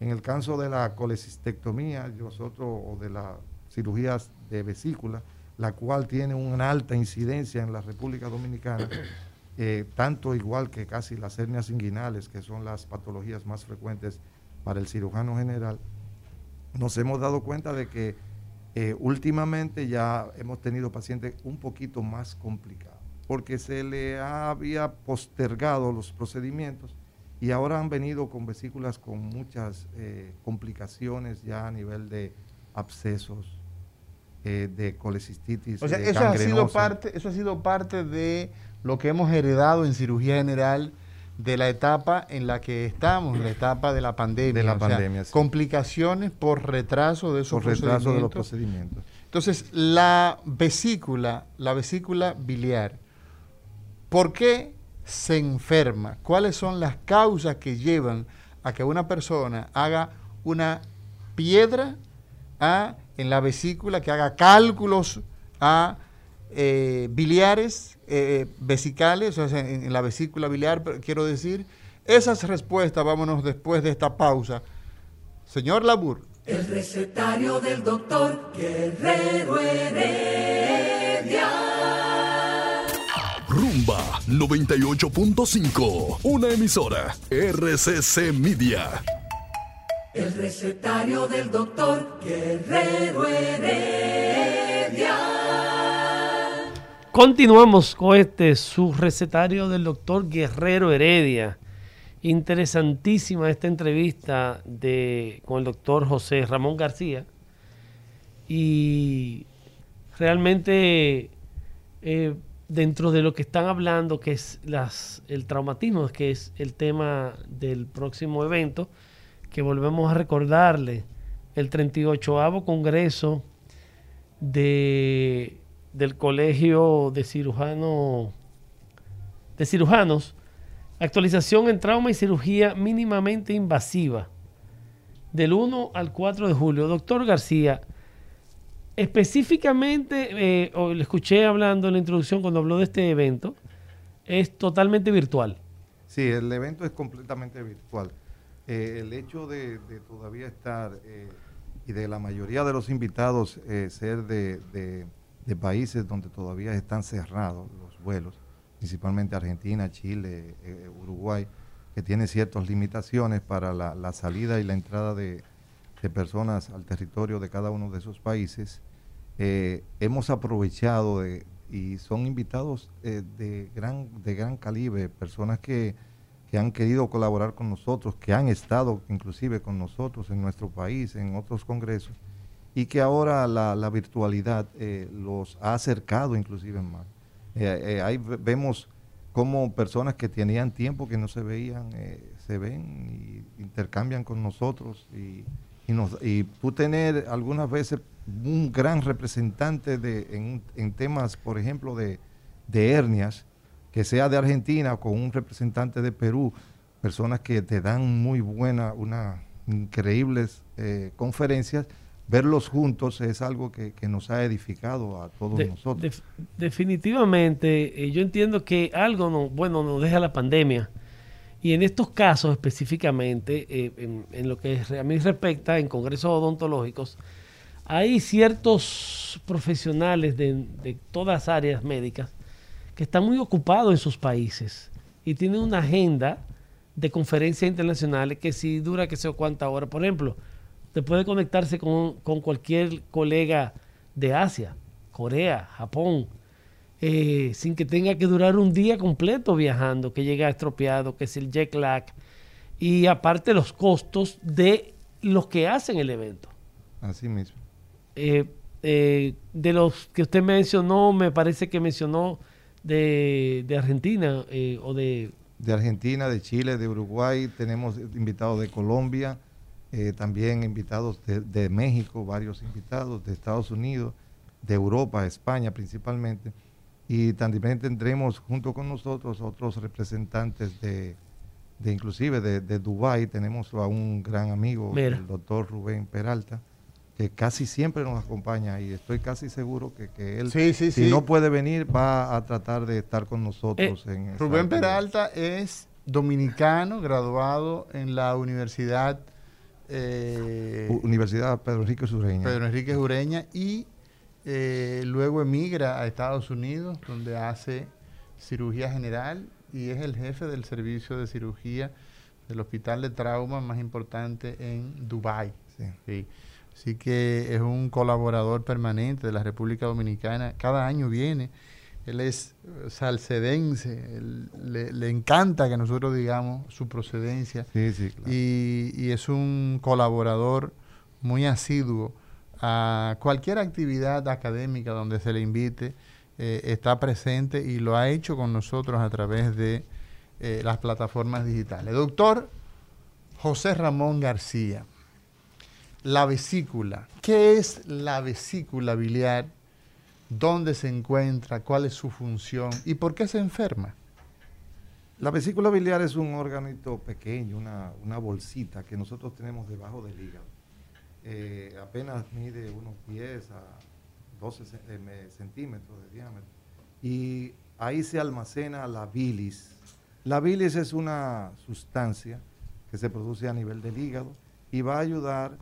En el caso de la colecistectomía, nosotros, o de las cirugías de vesícula, la cual tiene una alta incidencia en la República Dominicana, [COUGHS] eh, tanto igual que casi las hernias inguinales, que son las patologías más frecuentes para el cirujano general, nos hemos dado cuenta de que eh, últimamente ya hemos tenido pacientes un poquito más complicados, porque se le había postergado los procedimientos y ahora han venido con vesículas con muchas eh, complicaciones ya a nivel de abscesos, eh, de colecistitis. O sea, eso ha, sido parte, eso ha sido parte de lo que hemos heredado en cirugía general de la etapa en la que estamos, la etapa de la pandemia. De la pandemia, Complicaciones por retraso de esos por retraso de los procedimientos. Entonces, la vesícula, la vesícula biliar, ¿por qué se enferma? ¿Cuáles son las causas que llevan a que una persona haga una piedra en la vesícula, que haga cálculos a eh, biliares, eh, vesicales, o sea, en, la vesícula biliar, quiero decir? Esas respuestas, vámonos después de esta pausa. Señor Labur. El recetario del doctor Guerrero Heredia. Rumba 98.5, una emisora RCC Media. El recetario del doctor Guerrero Heredia. Continuamos con este su recetario del doctor Guerrero Heredia. Interesantísima esta entrevista de, con el doctor José Ramón García. Y realmente eh, dentro de lo que están hablando, que es el traumatismo, que es el tema del próximo evento, que volvemos a recordarle, el 38 Congreso de, del Colegio de Cirujano, de Cirujanos, actualización en trauma y cirugía mínimamente invasiva, del 1 al 4 de julio. Doctor García, específicamente, eh, le escuché hablando en la introducción cuando habló de este evento, es totalmente virtual. Sí, el evento es completamente virtual. Eh, el hecho de, todavía estar eh, y de la mayoría de los invitados ser de, de, países donde todavía están cerrados los vuelos, principalmente Argentina, Chile, Uruguay, que tiene ciertas limitaciones para la, salida y la entrada de, de personas al territorio de cada uno de esos países, eh, hemos aprovechado y son invitados eh, de, gran, de gran calibre, personas que, han querido colaborar con nosotros, que han estado inclusive con nosotros en nuestro país, en otros congresos, y que ahora la, virtualidad eh, los ha acercado inclusive más. ahí vemos cómo personas que tenían tiempo que no se veían, se ven y intercambian con nosotros y y, nos, tú tener algunas veces un gran representante de, en, temas, por ejemplo, de, hernias, que sea de Argentina con un representante de Perú, personas que te dan muy buenas, unas increíbles eh, conferencias, verlos juntos es algo que, nos ha edificado a todos nosotros. definitivamente, eh, yo entiendo que algo no, bueno nos deja la pandemia y en estos casos específicamente, eh, en, lo que a mí respecta, en congresos odontológicos, hay ciertos profesionales de, todas áreas médicas que están muy ocupados en sus países y tienen una agenda de conferencias internacionales que si dura que sé cuánta hora. Por ejemplo, te puede conectarse con, con cualquier colega de Asia, Corea, Japón, eh, sin que tenga que durar un día completo viajando, que llega estropeado, que es el jet lag, y aparte los costos de los que hacen el evento. Así mismo. Eh, eh, de los que usted mencionó, me parece que mencionó de, Argentina o de de Argentina, de Chile, de Uruguay, tenemos invitados de Colombia, eh, también invitados de, de, México, varios invitados de Estados Unidos, de Europa, España principalmente. Y también tendremos junto con nosotros otros representantes de, de inclusive de, de Dubái. Tenemos a un gran amigo, el doctor Rubén Peralta, que casi siempre nos acompaña y estoy casi seguro que, que él, si no puede venir, va a tratar de estar con nosotros. Eh, en Rubén Peralta es dominicano, graduado en la Universidad... Eh, Universidad Pedro Enrique Sureña. Pedro Enrique Sureña y eh, luego emigra a Estados Unidos, donde hace cirugía general y es el jefe del servicio de cirugía del hospital de trauma más importante en Dubái. Sí. Así que es un colaborador permanente de la República Dominicana. Cada año viene. Él es eh, salcedense. le, encanta que nosotros digamos su procedencia. Sí, sí, claro. y, es un colaborador muy asiduo a cualquier actividad académica donde se le invite. Eh, está presente y lo ha hecho con nosotros a través de eh, las plataformas digitales. Doctor José Ramón García la vesícula. ¿Qué es la vesícula biliar? ¿Dónde se encuentra? ¿Cuál es su función? ¿Y por qué se enferma? La vesícula biliar es un órgano pequeño, una, bolsita que nosotros tenemos debajo del hígado. Eh, apenas mide unos 10 a 12 eh, centímetros de diámetro. Y ahí se almacena la bilis. La bilis es una sustancia que se produce a nivel del hígado y va a ayudar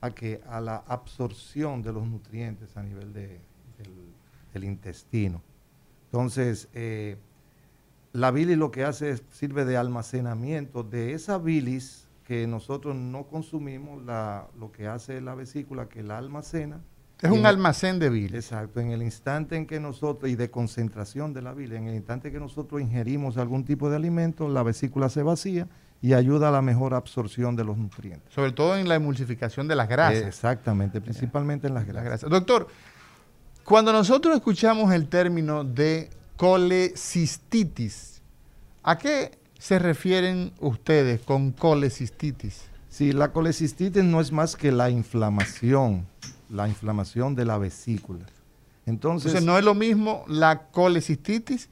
a que a la absorción de los nutrientes a nivel del, intestino. Entonces, eh, la bilis lo que hace es sirve de almacenamiento de esa bilis que nosotros no consumimos, la, lo que hace la vesícula que la almacena. Es un almacén de bilis. Exacto, en el instante en que nosotros, y de concentración de la bilis, en el instante que nosotros ingerimos algún tipo de alimento, la vesícula se vacía y ayuda a la mejor absorción de los nutrientes. Sobre todo en la emulsificación de las grasas. exactamente, principalmente en las grasas. Doctor, cuando nosotros escuchamos el término de colecistitis, ¿a qué se refieren ustedes con colecistitis? Sí, la colecistitis no es más que la inflamación, la inflamación de la vesícula. Entonces, Entonces no es lo mismo la colecistitis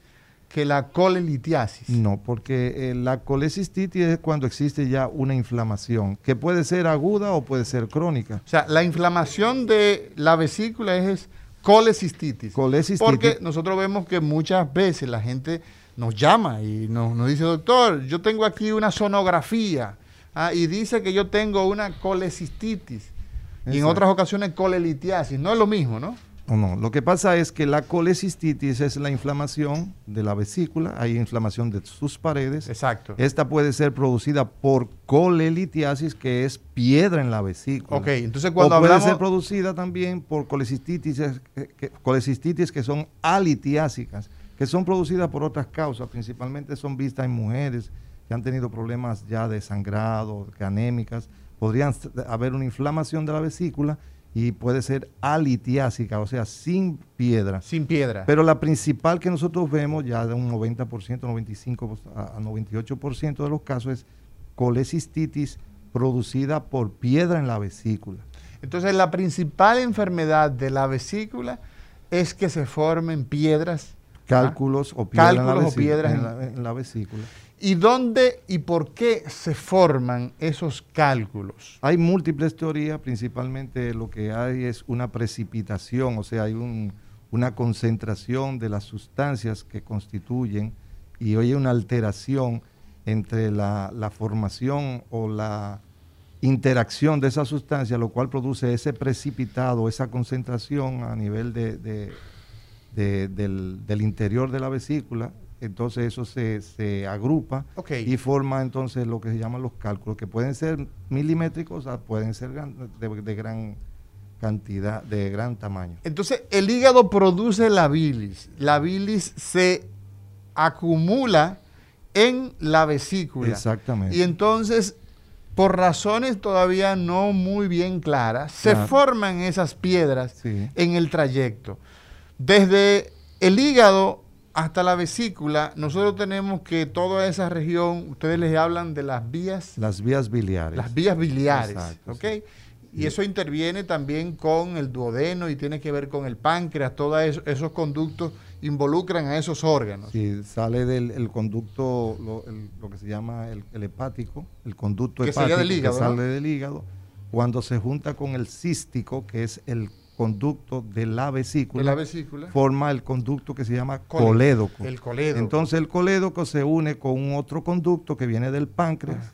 que la colelitiasis. No, porque eh, la colecistitis es cuando existe ya una inflamación, que puede ser aguda o puede ser crónica. O sea, la inflamación de la vesícula es colecistitis. Colecistitis. Porque nosotros vemos que muchas veces la gente nos llama y nos, dice, doctor, yo tengo aquí una sonografía ah, y dice que yo tengo una colecistitis. Y en otras ocasiones colelitiasis. No es lo mismo, ¿no? No. Lo que pasa es que la colecistitis es la inflamación de la vesícula, hay inflamación de sus paredes. Exacto. Esta puede ser producida por colelitiasis, que es piedra en la vesícula. Ok, entonces cuando o puede ser producida también por colecistitis, que, colecistitis que son alitiásicas, que son producidas por otras causas, principalmente son vistas en mujeres que han tenido problemas ya de sangrado, que anémicas. Podrían haber una inflamación de la vesícula y puede ser alitiásica, o sea, sin piedra. Sin piedra. Pero la principal que nosotros vemos ya de un 90%, 95% a 98% de los casos es colecistitis producida por piedra en la vesícula. Entonces, la principal enfermedad de la vesícula es que se formen piedras. Cálculos o piedras en la vesícula. ¿Y dónde y por qué se forman esos cálculos? Hay múltiples teorías, principalmente lo que hay es una precipitación, o sea, hay una concentración de las sustancias que constituyen y hay una alteración entre la, formación o la interacción de esa sustancia, lo cual produce ese precipitado, esa concentración a nivel de, del interior de la vesícula, entonces eso se, agrupa y forma entonces lo que se llaman los cálculos, que pueden ser milimétricos o pueden ser de, gran cantidad, de gran tamaño. Entonces el hígado produce la bilis, la bilis se acumula en la vesícula. Exactamente. Y entonces, por razones todavía no muy bien claras, se forman esas piedras en el trayecto. Desde el hígado hasta la vesícula, nosotros tenemos que toda esa región, ustedes les hablan de las vías. Las vías biliares. Las vías biliares. ¿Ok? Y eso interviene también con el duodeno y tiene que ver con el páncreas, todos esos conductos involucran a esos órganos. Sí, sale del conducto, lo, que se llama el, hepático, el conducto hepático que sale del hígado, cuando se junta con el cístico, que es el conducto de la vesícula, la vesícula, forma el conducto que se llama colédoco. El colédoco. Entonces el colédoco se une con un otro conducto que viene del páncreas. Ah.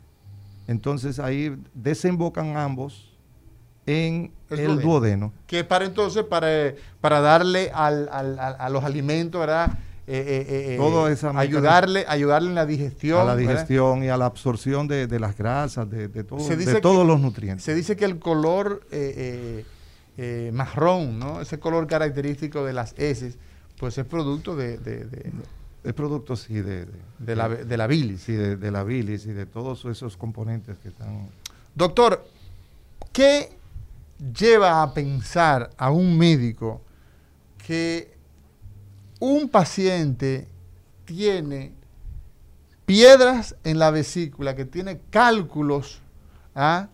Entonces ahí desembocan ambos en el, duodeno. Que para entonces, para, para darle al, al, a los alimentos, ¿verdad? Eh, eh, eh, esa ayudarle, ayudarle en la digestión. A la digestión y a la absorción de, las grasas, de, de, de todos los nutrientes. Se dice que el color marrón, ¿no? ese color característico de las heces, pues es producto de... es producto, sí, de, de, la, de la bilis. Sí, de, la bilis y de todos esos componentes que están... Doctor, ¿qué lleva a pensar a un médico que un paciente tiene piedras en la vesícula, que tiene cálculos, ¿ah?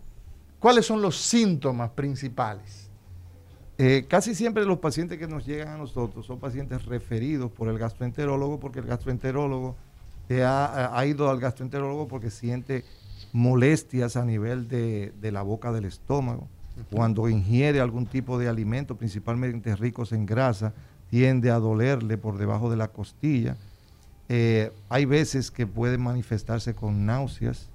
¿cuáles son los síntomas principales? Eh, casi siempre los pacientes que nos llegan a nosotros son pacientes referidos por el gastroenterólogo, porque el gastroenterólogo ha, ha ido al gastroenterólogo porque siente molestias a nivel de la boca del estómago cuando ingiere algún tipo de alimento, principalmente ricos en grasa, tiende a dolerle por debajo de la costilla. Eh, hay veces que puede manifestarse con náuseas,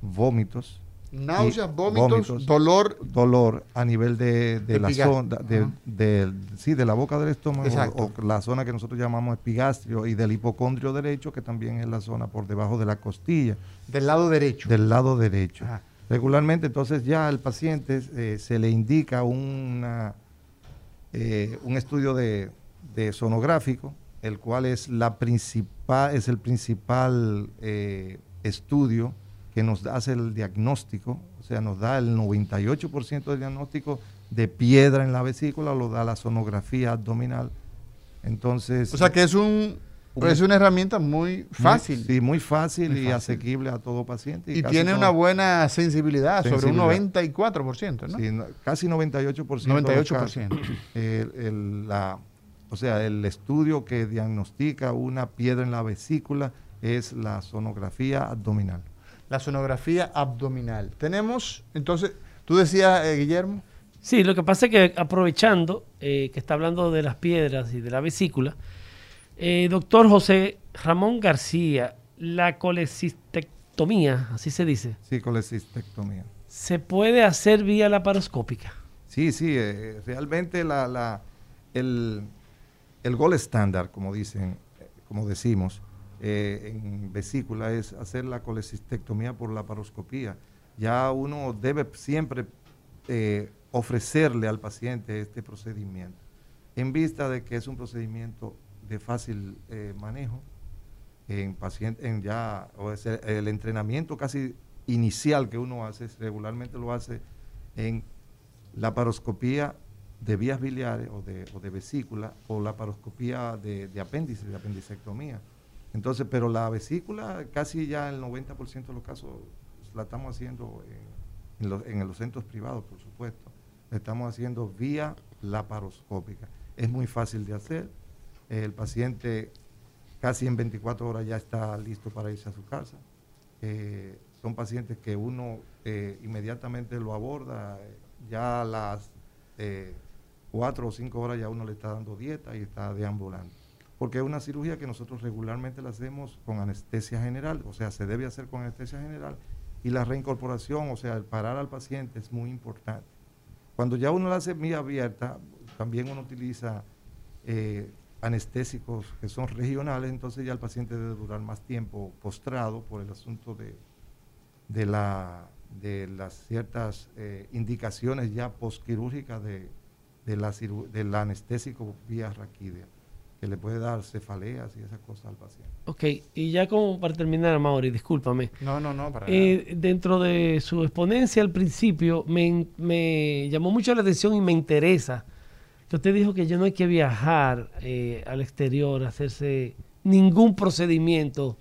vómitos. Náuseas, vómitos, dolor. Dolor a nivel de, la zona, de, sí, de la boca del estómago, o, la zona que nosotros llamamos epigastrio, y del hipocondrio derecho, que también es la zona por debajo de la costilla. Del lado derecho. Del lado derecho. Regularmente entonces ya al paciente eh, se le indica una, eh, un estudio de, sonográfico, el cual es, la principal, es el principal eh, estudio que nos hace el diagnóstico, o sea, nos da el 98% del diagnóstico de piedra en la vesícula, lo da la sonografía abdominal. Entonces... O sea que es un es una herramienta muy fácil. sí, muy fácil y asequible a todo paciente. Y, tiene una buena sensibilidad, sobre un 94%, ¿no? Sí, casi 98%. 98%. el, la, o sea, el estudio que diagnostica una piedra en la vesícula es la sonografía abdominal. La sonografía abdominal. Tenemos, entonces, tú decías, eh, Guillermo. Sí, lo que pasa es que aprovechando eh, que está hablando de las piedras y de la vesícula, eh, doctor José Ramón García, la colecistectomía, así se dice. Sí, colecistectomía. ¿Se puede hacer vía laparoscópica? Sí, sí, realmente la, el, el gol estándar, como dicen, como decimos, eh, en vesícula es hacer la colecistectomía por laparoscopía. Ya uno debe siempre ofrecerle al paciente este procedimiento, en vista de que es un procedimiento de fácil eh, manejo en pacientes, en ya, o el entrenamiento casi inicial que uno hace, regularmente lo hace en la paroscopía de vías biliares o de, de vesícula o la paroscopía de, apéndice, de apendicectomía. Entonces, pero la vesícula, casi ya el 90% de los casos la estamos haciendo en, los, en, los, centros privados, por supuesto. La estamos haciendo vía laparoscópica. Es muy fácil de hacer el paciente casi en 24 horas ya está listo para irse a su casa. Eh, son pacientes que uno eh, inmediatamente lo aborda, ya a las eh, cuatro o cinco horas ya uno le está dando dieta y está deambulando. Porque es una cirugía que nosotros regularmente la hacemos con anestesia general, o sea, se debe hacer con anestesia general y la reincorporación, o sea, el parar al paciente es muy importante. Cuando ya uno la hace vía abierta, también uno utiliza anestésicos que son regionales, entonces ya el paciente debe durar más tiempo postrado por el asunto de, de las ciertas eh, indicaciones ya postquirúrgicas de, de la, del anestésico vía raquídea, que le puede dar cefaleas y esas cosas al paciente. Ok, y ya como para terminar, Mauri, discúlpame. No, no, no, para eh, Dentro de su exponencia al principio, me, me llamó mucho la atención y me interesa que usted dijo que ya no hay que viajar eh, al exterior, hacerse ningún procedimiento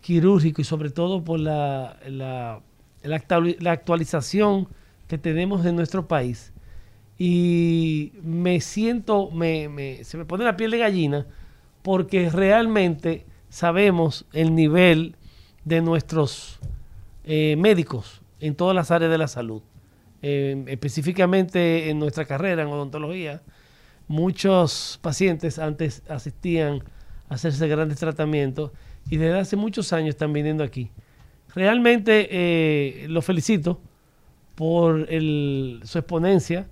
quirúrgico y sobre todo por la, la, la actualización que tenemos en nuestro país. Y me siento, me, se me pone la piel de gallina porque realmente sabemos el nivel de nuestros eh, médicos en todas las áreas de la salud. Eh, específicamente en nuestra carrera en odontología, muchos pacientes antes asistían a hacerse grandes tratamientos y desde hace muchos años están viniendo aquí. Realmente eh, lo felicito por su exponencia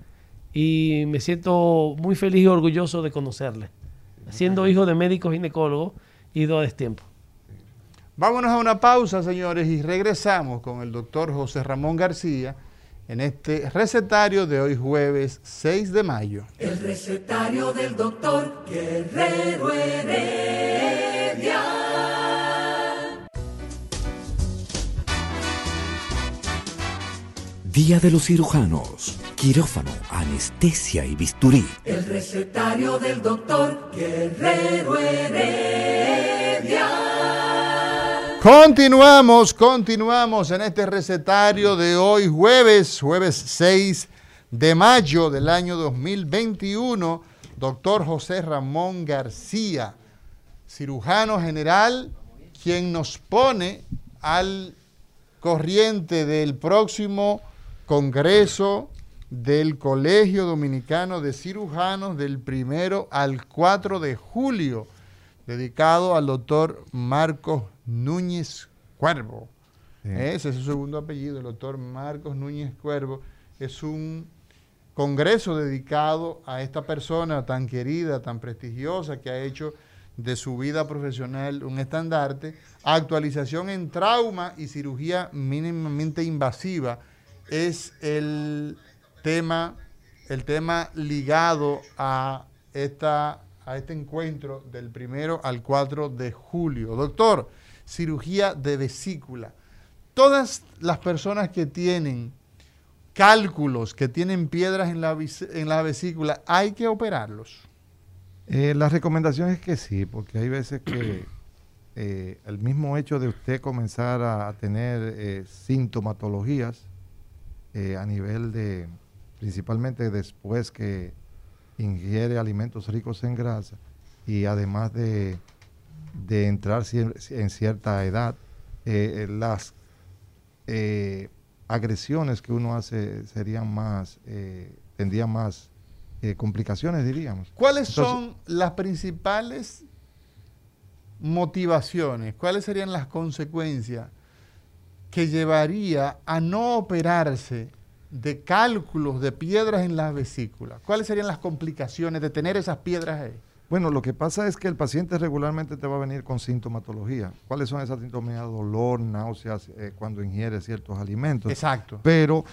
y me siento muy feliz y orgulloso de conocerle. Siendo hijo de médico ginecólogo y de tiempo. Vámonos a una pausa, señores, y regresamos con el doctor José Ramón García en este recetario de hoy jueves 6 de mayo. El recetario del doctor Guerrero Heredia. Día de los cirujanos, quirófano, anestesia y bisturí. El recetario del doctor Guerrero Heredia. Continuamos, continuamos en este recetario de hoy jueves, jueves 6 de mayo del año 2021. Doctor José Ramón García, cirujano general, quien nos pone al corriente del próximo Congreso del Colegio Dominicano de Cirujanos del primero al 4 de julio, dedicado al doctor Marcos Núñez Cuervo. Ese es su segundo apellido, el doctor Marcos Núñez Cuervo. Es un congreso dedicado a esta persona tan querida, tan prestigiosa, que ha hecho de su vida profesional un estandarte, actualización en trauma y cirugía mínimamente invasiva es el tema, el tema ligado a, esta, a este encuentro del primero al 4 de julio. Doctor, cirugía de vesícula. Todas las personas que tienen cálculos, que tienen piedras en la, en la vesícula, ¿hay que operarlos? Eh, la recomendación es que sí, porque hay veces que eh, el mismo hecho de usted comenzar a, tener eh, sintomatologías eh, a nivel de, principalmente después que ingiere alimentos ricos en grasa y además de, entrar en cierta edad, eh, eh, las agresiones que uno hace serían más, tendrían más complicaciones, diríamos. ¿Cuáles son las principales motivaciones? ¿Cuáles serían las consecuencias que llevaría a no operarse de cálculos de piedras en las vesículas? ¿Cuáles serían las complicaciones de tener esas piedras ahí? Bueno, lo que pasa es que el paciente regularmente te va a venir con sintomatología. ¿Cuáles son esas sintomatologías? Dolor, náuseas, eh, cuando ingiere ciertos alimentos. Exacto. Pero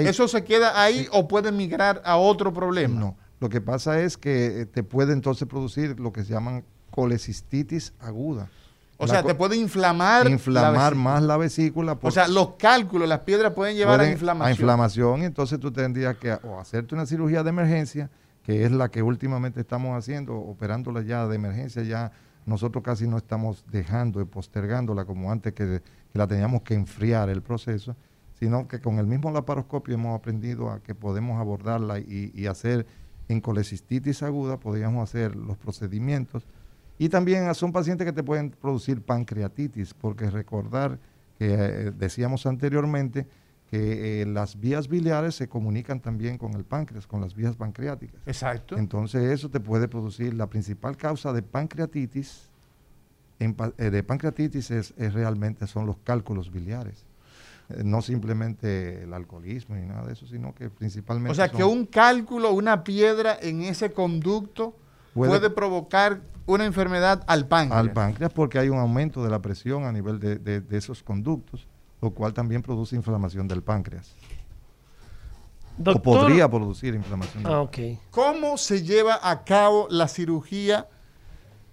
¿Eso se queda ahí o puede migrar a otro problema? No. Lo que pasa es que eh, te puede entonces producir lo que se llaman colecistitis aguda. O sea, te puede inflamar. Inflamar más la vesícula. o sea, los cálculos, las piedras pueden llevar a inflamación. A inflamación, entonces tú tendrías que o hacerte una cirugía de emergencia, que es la que últimamente estamos haciendo, operándola ya de emergencia, ya nosotros casi no estamos dejando y postergándola como antes que, la teníamos que enfriar el proceso, sino que con el mismo laparoscopio hemos aprendido a que podemos abordarla y, y hacer en colecistitis aguda, podríamos hacer los procedimientos y también son pacientes que te pueden producir pancreatitis, porque recordar que eh, decíamos anteriormente que eh, las vías biliares se comunican también con el páncreas, con las vías pancreáticas. Exacto. Entonces eso te puede producir la principal causa de pancreatitis. Eh, de pancreatitis es, realmente son los cálculos biliares no simplemente el alcoholismo ni nada de eso, sino que principalmente. O sea, que un cálculo, una piedra en ese conducto puede provocar una enfermedad al páncreas. Al páncreas porque hay un aumento de la presión a nivel de, esos conductos, lo cual también produce inflamación del páncreas. o podría producir inflamación. Ah, ¿Cómo se lleva a cabo la cirugía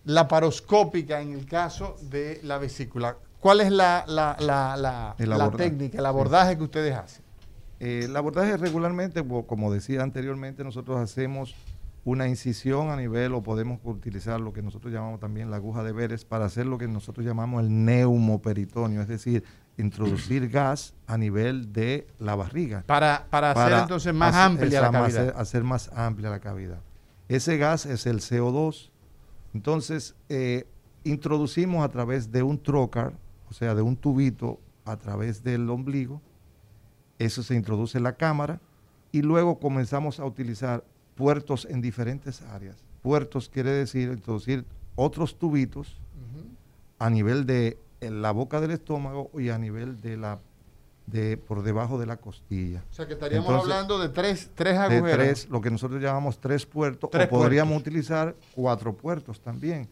laparoscópica en el caso de la vesícula? ¿Cuál es la, la, la, técnica, el abordaje que ustedes hacen? Eh, el abordaje regularmente, como decía anteriormente, nosotros hacemos una incisión a nivel o podemos utilizar lo que nosotros llamamos también la aguja de Veres para hacer lo que nosotros llamamos el neumoperitonio, es decir, introducir [CLEARS THROAT] gas a nivel de la barriga. Para, para, hacer entonces más amplia la cavidad. Hacer, hacer, más amplia la cavidad. Ese gas es el CO2. Entonces, eh, introducimos a través de un trocar, o sea, de un tubito a través del ombligo, eso se introduce en la cámara y luego comenzamos a utilizar puertos en diferentes áreas. Puertos quiere decir introducir otros tubitos a nivel de la boca del estómago y a nivel de la de por debajo de la costilla. O sea que estaríamos hablando de tres, tres agujeros. De tres, lo que nosotros llamamos tres puertos, o podríamos utilizar cuatro puertos también.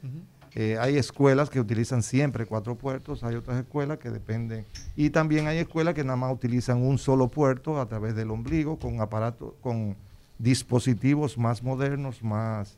Eh, hay escuelas que utilizan siempre cuatro puertos, hay otras escuelas que dependen. Y también hay escuelas que nada más utilizan un solo puerto a través del ombligo con aparatos, con dispositivos más modernos, más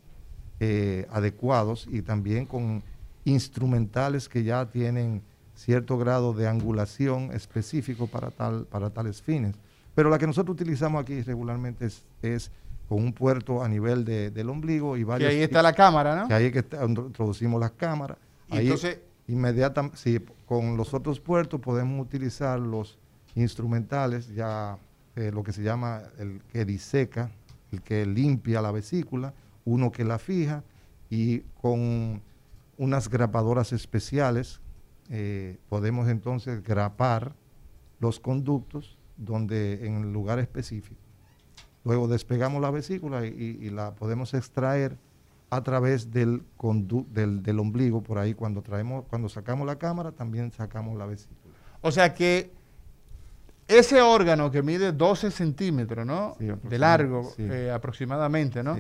eh, adecuados y también con instrumentales que ya tienen cierto grado de angulación específico para, tal, para tales fines. Pero la que nosotros utilizamos aquí regularmente es, con un puerto a nivel del ombligo y varios... Y ahí está la cámara, ¿no? Que ahí es que introducimos las cámaras. ahí entonces... Inmediatamente, sí, con los otros puertos podemos utilizar los instrumentales, ya eh, lo que se llama el que diseca, el que limpia la vesícula, uno que la fija y con unas grapadoras especiales eh, podemos entonces grapar los conductos donde en el lugar específico. Luego despegamos la vesícula y, la podemos extraer a través del, del, del, ombligo, por ahí cuando traemos, cuando sacamos la cámara, también sacamos la vesícula. O sea que ese órgano que mide 12 centímetros, ¿no? de largo eh, aproximadamente, ¿no?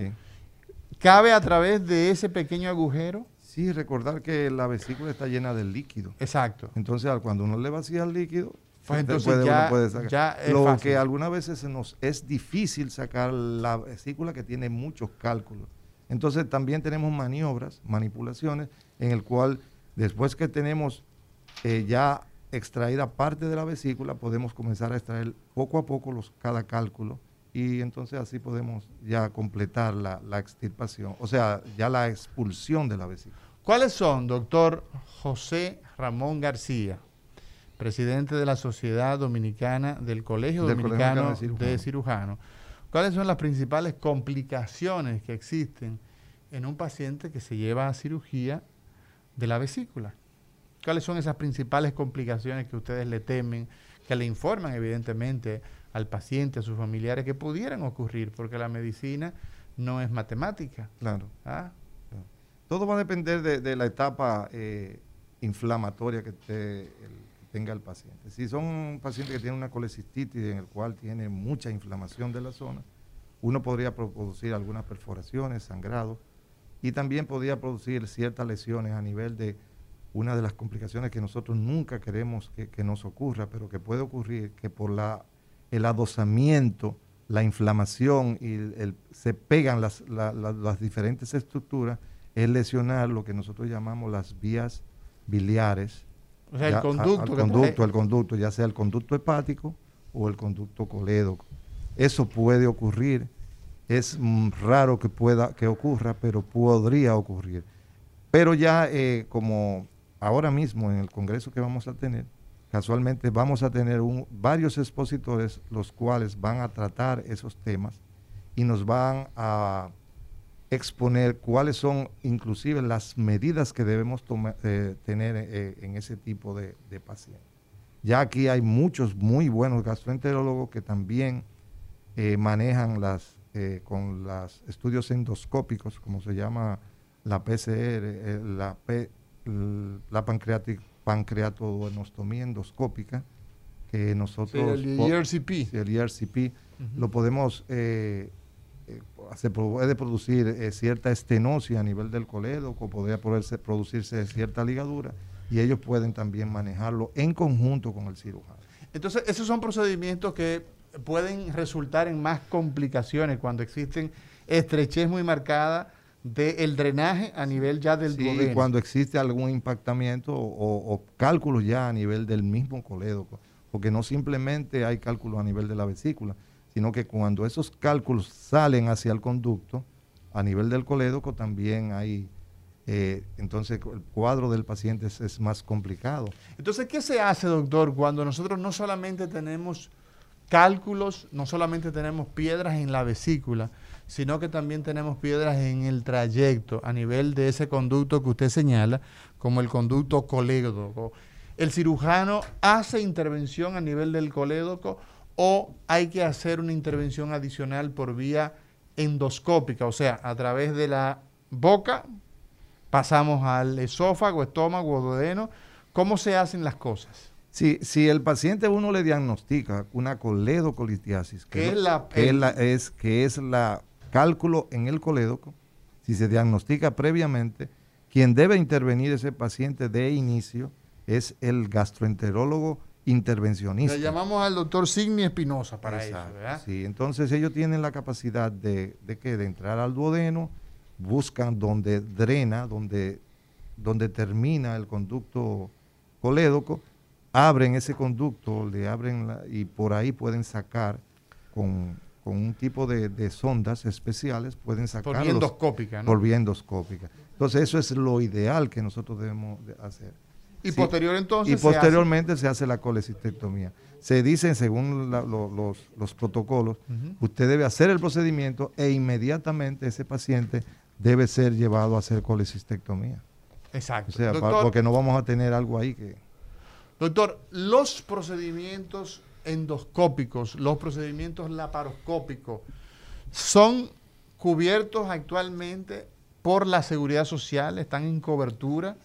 ¿Cabe a través de ese pequeño agujero? Sí, recordar que la vesícula está llena de líquido. Exacto. Entonces, cuando uno le vacía el líquido, pues entonces ya, puede sacar. Lo que algunas veces nos es difícil sacar la vesícula que tiene muchos cálculos. Entonces, también tenemos maniobras, manipulaciones, en el cual después que tenemos eh, ya extraída parte de la vesícula, podemos comenzar a extraer poco a poco los, cada cálculo y entonces así podemos ya completar la, la extirpación, o sea, ya la expulsión de la vesícula. ¿Cuáles son, doctor José Ramón García, presidente de la Sociedad Dominicana del Colegio Dominicano, de, Cirujanos? ¿Cuáles son las principales complicaciones que existen en un paciente que se lleva a cirugía de la vesícula? ¿Cuáles son esas principales complicaciones que ustedes le temen, que le informan evidentemente al paciente, a sus familiares, que pudieran ocurrir? Porque la medicina no es matemática. Claro. ¿Ah? Todo va a depender de, la etapa eh, inflamatoria que, tenga el paciente. Si son pacientes que tienen una colecistitis en el cual tiene mucha inflamación de la zona, uno podría producir algunas perforaciones, sangrados, y también podría producir ciertas lesiones a nivel de una de las complicaciones que nosotros nunca queremos que, nos ocurra, pero que puede ocurrir, que por la, el adosamiento, la inflamación y el, se pegan las, las diferentes estructuras, es lesionar lo que nosotros llamamos las vías biliares. O sea, el conducto. el conducto, el conducto, ya sea el conducto hepático o el conducto colédoco. Eso puede ocurrir. Es raro que pueda que ocurra, pero podría ocurrir. Pero ya eh, como ahora mismo en el congreso que vamos a tener, casualmente vamos a tener varios expositores los cuales van a tratar esos temas y nos van a exponer cuáles son inclusive las medidas que debemos eh, tener eh, en ese tipo de, pacientes. Ya aquí hay muchos muy buenos gastroenterólogos que también eh, manejan las con los estudios endoscópicos, como se llama la PCR, la P, la pancreatoenostomía endoscópica, que nosotros... el ERCP. El ERCP, lo podemos... Eh, eh, se puede producir eh, cierta estenosis a nivel del colédoco, podría poderse, producirse cierta ligadura y ellos pueden también manejarlo en conjunto con el cirujano. Entonces, esos son procedimientos que pueden resultar en más complicaciones cuando existen estrechez muy marcada del drenaje a nivel ya del sí, cuando existe algún impactamiento o, cálculos ya a nivel del mismo colédoco, porque no simplemente hay cálculos a nivel de la vesícula, sino que cuando esos cálculos salen hacia el conducto, a nivel del colédoco también hay, eh, entonces el cuadro del paciente es, más complicado. Entonces, ¿qué se hace, doctor, cuando nosotros no solamente tenemos cálculos, no solamente tenemos piedras en la vesícula, sino que también tenemos piedras en el trayecto a nivel de ese conducto que usted señala, como el conducto colédoco. ¿El cirujano hace intervención a nivel del colédoco o hay que hacer una intervención adicional por vía endoscópica, o sea, a través de la boca pasamos al esófago, estómago, duodeno? ¿Cómo se hacen las cosas? Si, si el paciente uno le diagnostica una coledocolitiasis, que, es, la, es, que es la cálculo en el colédoco, si se diagnostica previamente, quien debe intervenir ese paciente de inicio es el gastroenterólogo intervencionista. Le llamamos al doctor Signi Espinosa para eso, Sí, entonces ellos tienen la capacidad de, de, de entrar al duodeno, buscan donde drena, donde, donde termina el conducto colédoco, abren ese conducto, le abren y por ahí pueden sacar con con un tipo de, sondas especiales pueden sacar por endoscópica, ¿no? Por endoscópica. Entonces eso es lo ideal que nosotros debemos hacer. Y posterior entonces y posteriormente se hace, la colecistectomía. Se dice según los, protocolos, usted debe hacer el procedimiento e inmediatamente ese paciente debe ser llevado a hacer colecistectomía. Exacto. O sea, porque no vamos a tener algo ahí que... Doctor, los procedimientos endoscópicos, los procedimientos laparoscópicos, son cubiertos actualmente por la seguridad social, están en cobertura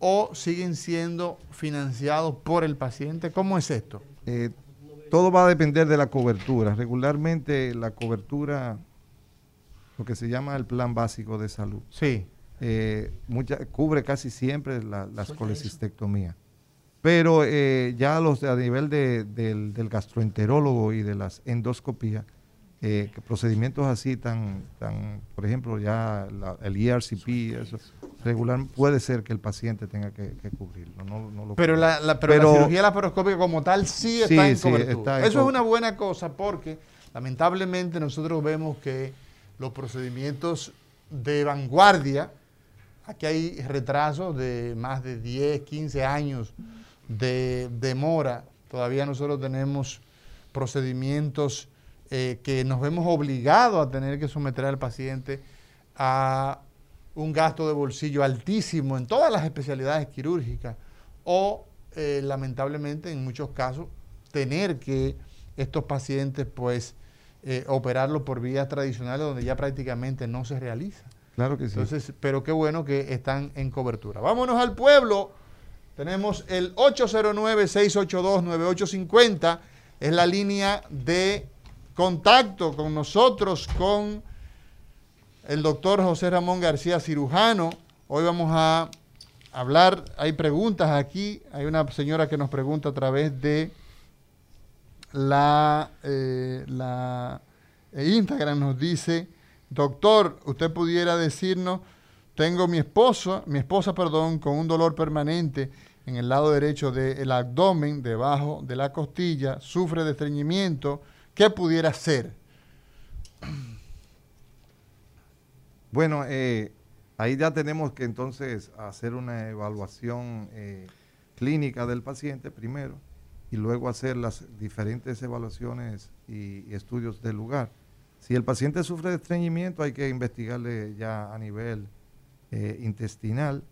o siguen siendo financiados por el paciente. ¿Cómo es esto? Eh, todo va a depender de la cobertura. Regularmente la cobertura, lo que se llama el plan básico de salud, sí. Eh, cubre casi siempre las colecistectomías. Pero eh, ya los a nivel del, gastroenterólogo y de las endoscopías, eh, procedimientos así tan, tan, por ejemplo, ya el ERCP, eso, regular, puede ser que el paciente tenga que, cubrirlo. pero, la, la, pero, cirugía laparoscópica como tal sí está en cobertura. eso es una buena cosa porque lamentablemente nosotros vemos que los procedimientos de vanguardia, aquí hay retrasos de más de 10, 15 años de demora. Todavía nosotros tenemos procedimientos eh, que nos vemos obligados a tener que someter al paciente a un gasto de bolsillo altísimo en todas las especialidades quirúrgicas o eh, lamentablemente en muchos casos tener que estos pacientes pues eh, operarlo por vías tradicionales donde ya prácticamente no se realiza. Claro que sí. Entonces, pero qué bueno que están en cobertura. Vámonos al pueblo. Tenemos el 809-682-9850, es la línea de contacto con nosotros, con el doctor José Ramón García, cirujano. Hoy vamos a hablar, hay preguntas aquí, hay una señora que nos pregunta a través de la, eh, la eh, Instagram, nos dice, doctor, usted pudiera decirnos, tengo mi esposa, mi esposa, perdón, con un dolor permanente en el lado derecho del abdomen, debajo de la costilla, sufre de estreñimiento, ¿qué pudiera ser? [CLEARS THROAT] Bueno, eh, ahí ya tenemos que entonces hacer una evaluación eh, clínica del paciente primero y luego hacer las diferentes evaluaciones y, estudios del lugar. Si el paciente sufre de estreñimiento, hay que investigarle ya a nivel eh, intestinal,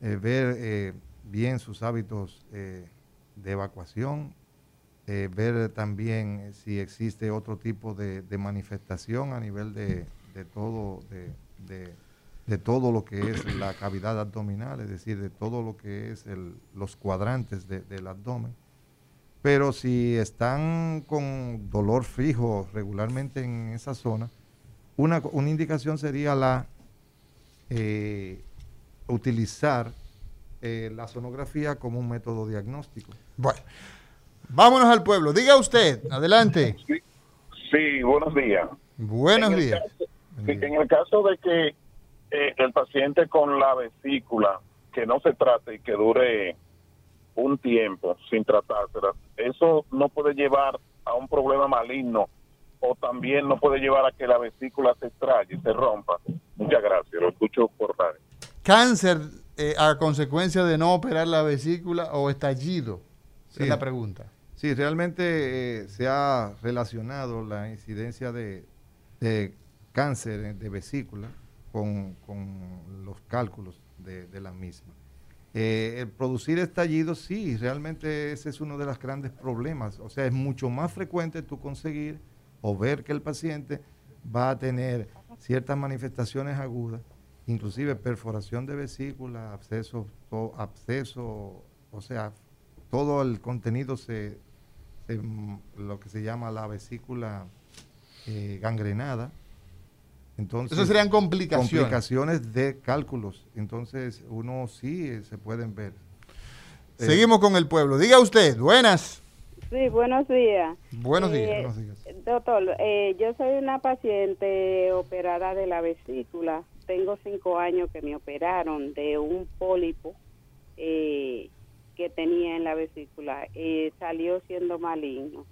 ver bien sus hábitos eh, de evacuación, eh, ver también eh, si existe otro tipo de, manifestación a nivel de, todo, de, todo lo que es la cavidad abdominal, es decir, de todo lo que es los cuadrantes del abdomen. Pero si están con dolor fijo regularmente en esa zona, una, una indicación sería la utilizar eh, la sonografía como un método diagnóstico. Bueno, vámonos al pueblo. Diga usted, adelante. Sí, buenos días. Buenos días. en el caso de que eh, el paciente con la vesícula, que no se trate y que dure un tiempo sin tratársela, eso no puede llevar a un problema maligno o también no puede llevar a que la vesícula se extraye, se rompa. Muchas gracias, lo escucho por radio. ¿Cáncer eh, a consecuencia de no operar la vesícula o estallido? Sí. Es la pregunta. Sí, realmente eh, se ha relacionado la incidencia de, de cáncer de vesícula con, con los cálculos de, de la misma. Eh, el producir estallidos, sí, realmente ese es uno de los grandes problemas. O sea, es mucho más frecuente tú conseguir o ver que el paciente va a tener ciertas manifestaciones agudas, inclusive perforación de vesícula, absceso, to- absceso, o sea, todo el contenido se, se, lo que se llama la vesícula eh, gangrenada. Entonces, Eso serían complicaciones. complicaciones de cálculos. Entonces, uno sí eh, se pueden ver. Eh, Seguimos con el pueblo. Diga usted, buenas. Sí, buenos días. Buenos días. Eh, buenos días. Doctor, eh, yo soy una paciente operada de la vesícula. Tengo cinco años que me operaron de un pólipo eh, que tenía en la vesícula. Eh, salió siendo maligno.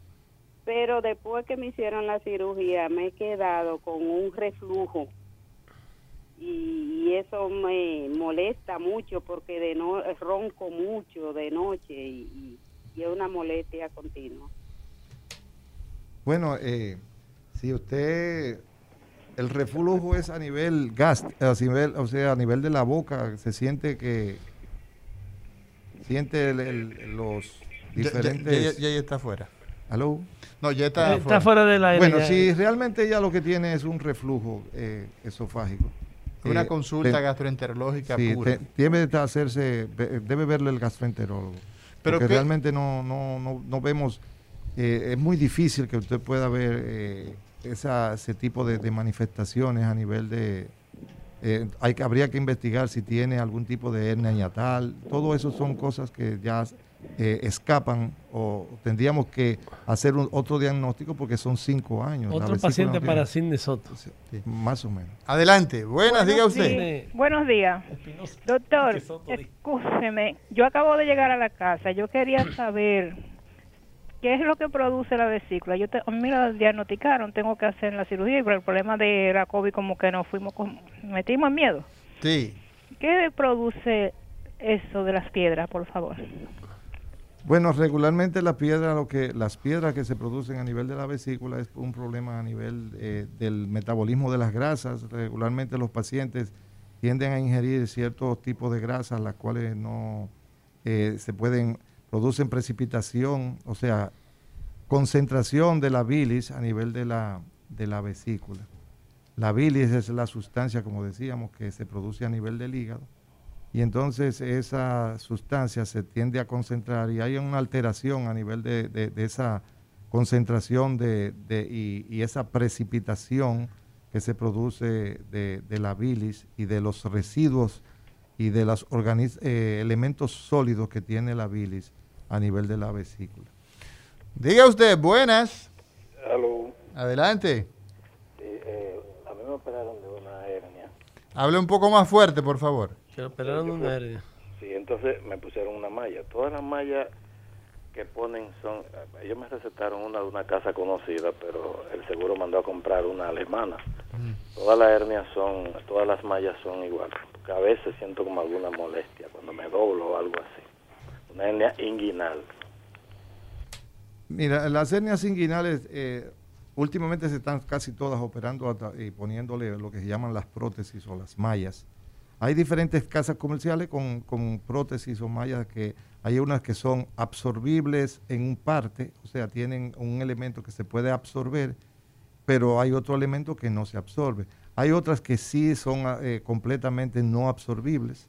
Pero después que me hicieron la cirugía me he quedado con un reflujo y, y eso me molesta mucho porque de no ronco mucho de noche y, y- es una molestia continua. Bueno, eh, si usted, el reflujo es a nivel gas, a nivel, o sea, a nivel de la boca, se siente que siente el- el- los diferentes. Ya, ya- ya está afuera. ¿Aló? No, ya está, Está afuera. fuera del aire. Bueno, ya. si realmente ella lo que tiene es un reflujo eh, esofágico. Una eh, consulta te- gastroenterológica sí, pura. te- debe de hacerse, debe verle el gastroenterólogo. Pero porque qué- realmente no, no, no, no vemos, eh, es muy difícil que usted pueda ver eh, esa, ese tipo de, de manifestaciones a nivel de, eh, hay que, habría que investigar si tiene algún tipo de hernia hiatal, todo eso son cosas que ya eh, escapan o tendríamos que hacer un- otro diagnóstico porque son cinco años. Otro paciente no para Sidney Soto. Más o menos. Adelante, buenas, diga usted. Sí. Buenos días. Doctor, escúcheme, yo acabo de llegar a la casa, yo quería saber qué es lo que produce la vesícula. Yo te, a mí me la diagnosticaron, tengo que hacer la cirugía y por el problema de la COVID como que nos fuimos, con, metimos en miedo. Sí. ¿Qué produce eso de las piedras, por favor? Bueno, regularmente la piedra, lo que, las piedras que se producen a nivel de la vesícula es un problema a nivel eh, del metabolismo de las grasas. Regularmente los pacientes tienden a ingerir ciertos tipos de grasas, las cuales no eh, se pueden, producen precipitación, o sea, concentración de la bilis a nivel de la, de la vesícula. La bilis es la sustancia, como decíamos, que se produce a nivel del hígado y entonces esa sustancia se tiende a concentrar y hay una alteración a nivel de, de- esa concentración de, y, esa precipitación que se produce de, la bilis y de los residuos y de los eh, elementos sólidos que tiene la bilis a nivel de la vesícula. Diga usted, buenas. Aló. Adelante. Sí, eh, a mí me operaron de una hernia. Hable un poco más fuerte, por favor. Se operaron una hernia. Sí, entonces me pusieron una malla. Todas las mallas que ponen son... Ellos me recetaron una de una casa conocida, pero el seguro mandó a comprar una alemana. Todas las hernias son... Todas las mallas son iguales. Porque a veces siento como alguna molestia cuando me doblo o algo así. Una hernia inguinal. Mira, las hernias inguinales eh, últimamente se están casi todas operando y poniéndole lo que se llaman las prótesis o las mallas. Hay diferentes casas comerciales con, con prótesis o mallas que hay unas que son absorbibles en un parte, o sea, tienen un elemento que se puede absorber, pero hay otro elemento que no se absorbe. Hay otras que sí son eh, completamente no absorbibles,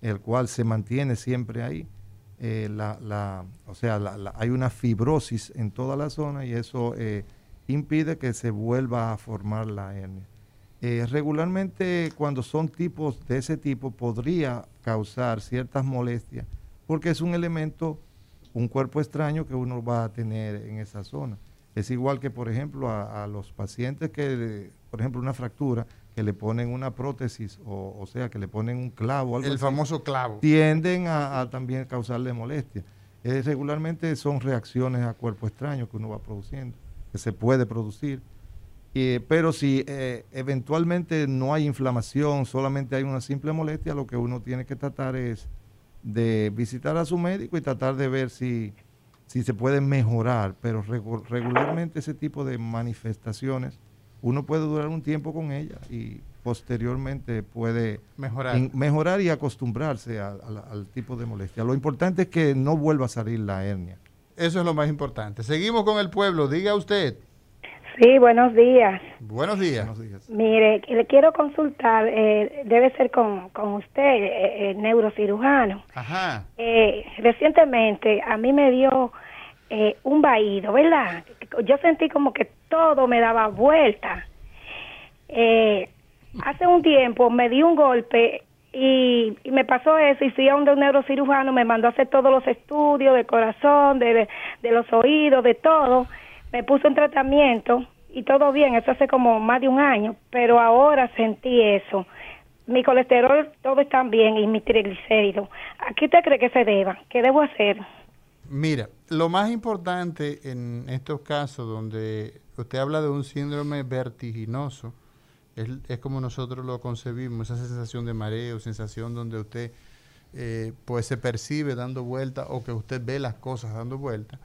el cual se mantiene siempre ahí. Eh, la, la- o sea, la- hay una fibrosis en toda la zona y eso eh, impide que se vuelva a formar la hernia. Eh, regularmente cuando son tipos de ese tipo podría causar ciertas molestias porque es un elemento, un cuerpo extraño que uno va a tener en esa zona. Es igual que, por ejemplo, a los pacientes que, por ejemplo, una fractura, que le ponen una prótesis, o, o sea, que le ponen un clavo. algo El así, famoso clavo. Tienden a, a también causarle molestia. Eh, regularmente son reacciones a cuerpo extraño que uno va produciendo, que se puede producir. Eh, pero si eh, eventualmente no hay inflamación, solamente hay una simple molestia, lo que uno tiene que tratar es de visitar a su médico y tratar de ver si, si se puede mejorar. Pero regularmente ese tipo de manifestaciones, uno puede durar un tiempo con ella y posteriormente puede mejorar, mejorar y acostumbrarse al tipo de molestia. Lo importante es que no vuelva a salir la hernia. Eso es lo más importante. Seguimos con el pueblo. Diga usted. Sí, buenos días. Buenos días. Mire, le quiero consultar, eh, debe ser con, con usted, eh, el neurocirujano. Ajá. Eh, recientemente a mí me dio un vaído, ¿verdad? Yo sentí como que todo me daba vuelta. hace un tiempo me di un golpe y, me pasó eso y fui a un neurocirujano, me mandó a hacer todos los estudios de corazón, de, de los oídos, de todo me puso en tratamiento y todo bien, eso hace como más de un año, pero ahora sentí eso. Mi colesterol todo está bien y mi triglicéridos. ¿A qué usted cree que se deba? ¿Qué debo hacer? Mira, lo más importante en estos casos donde usted habla de un síndrome vertiginoso, es, como nosotros lo concebimos, esa sensación de mareo, sensación donde usted eh, pues se percibe dando vuelta o que usted ve las cosas dando vuelta.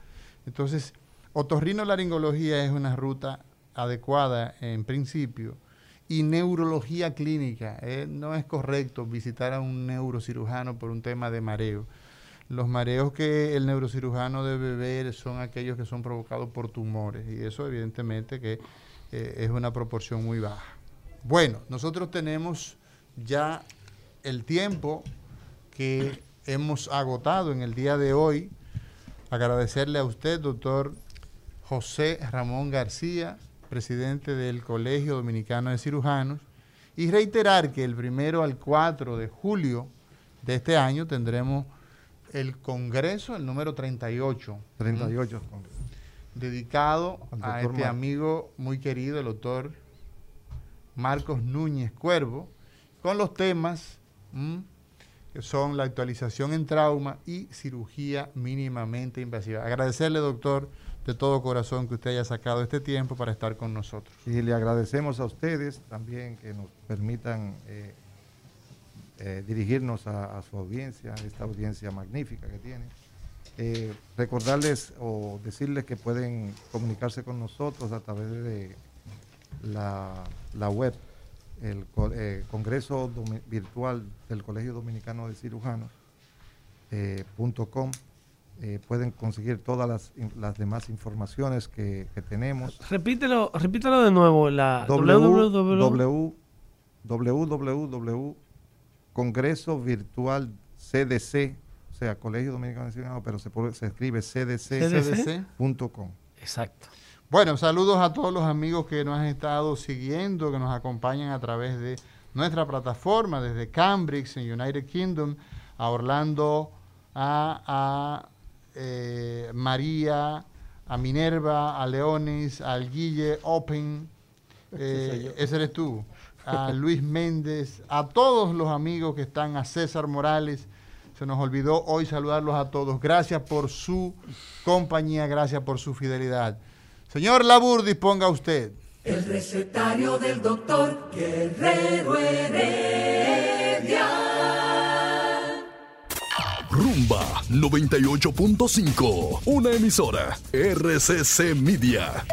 Entonces, Otorrinolaringología es una ruta adecuada en principio y neurología clínica. Eh, no es correcto visitar a un neurocirujano por un tema de mareo. Los mareos que el neurocirujano debe ver son aquellos que son provocados por tumores y eso evidentemente que eh, es una proporción muy baja. Bueno, nosotros tenemos ya el tiempo que hemos agotado en el día de hoy. Agradecerle a usted, doctor José Ramón García, presidente del Colegio Dominicano de Cirujanos, y reiterar que el primero al 4 de julio de este año tendremos el Congreso, el número 38. 38. Dedicado a este amigo muy querido, el doctor Marcos Núñez Cuervo, con los temas que son la actualización en trauma y cirugía mínimamente invasiva. Agradecerle, doctor, de todo corazón que usted haya sacado este tiempo para estar con nosotros. Y le agradecemos a ustedes también que nos permitan eh, eh, dirigirnos a, su audiencia, esta audiencia magnífica que tiene. Eh, recordarles o decirles que pueden comunicarse con nosotros a través de la, web, el Congreso Virtual del Colegio Dominicano de Cirujanos, eh, pueden conseguir todas las, las demás informaciones que, tenemos. Repítelo, repítelo de nuevo. La www, www, Congreso Virtual CDC, o sea, Colegio Dominicano de pero se, se escribe cdc.com. Exacto. Bueno, saludos a todos los amigos que nos han estado siguiendo, que nos acompañan a través de nuestra plataforma, desde Cambridge, en United Kingdom, a Orlando, a eh, María, a Minerva, a Leonis, al Guille Open, eh, ese eres tú, a Luis Méndez, a todos los amigos que están, a César Morales. Se nos olvidó hoy saludarlos a todos. Gracias por su compañía, gracias por su fidelidad. Señor Labur, disponga usted. El recetario del doctor Guerrero Heredia. Rumba 98.5, una emisora RCC Media.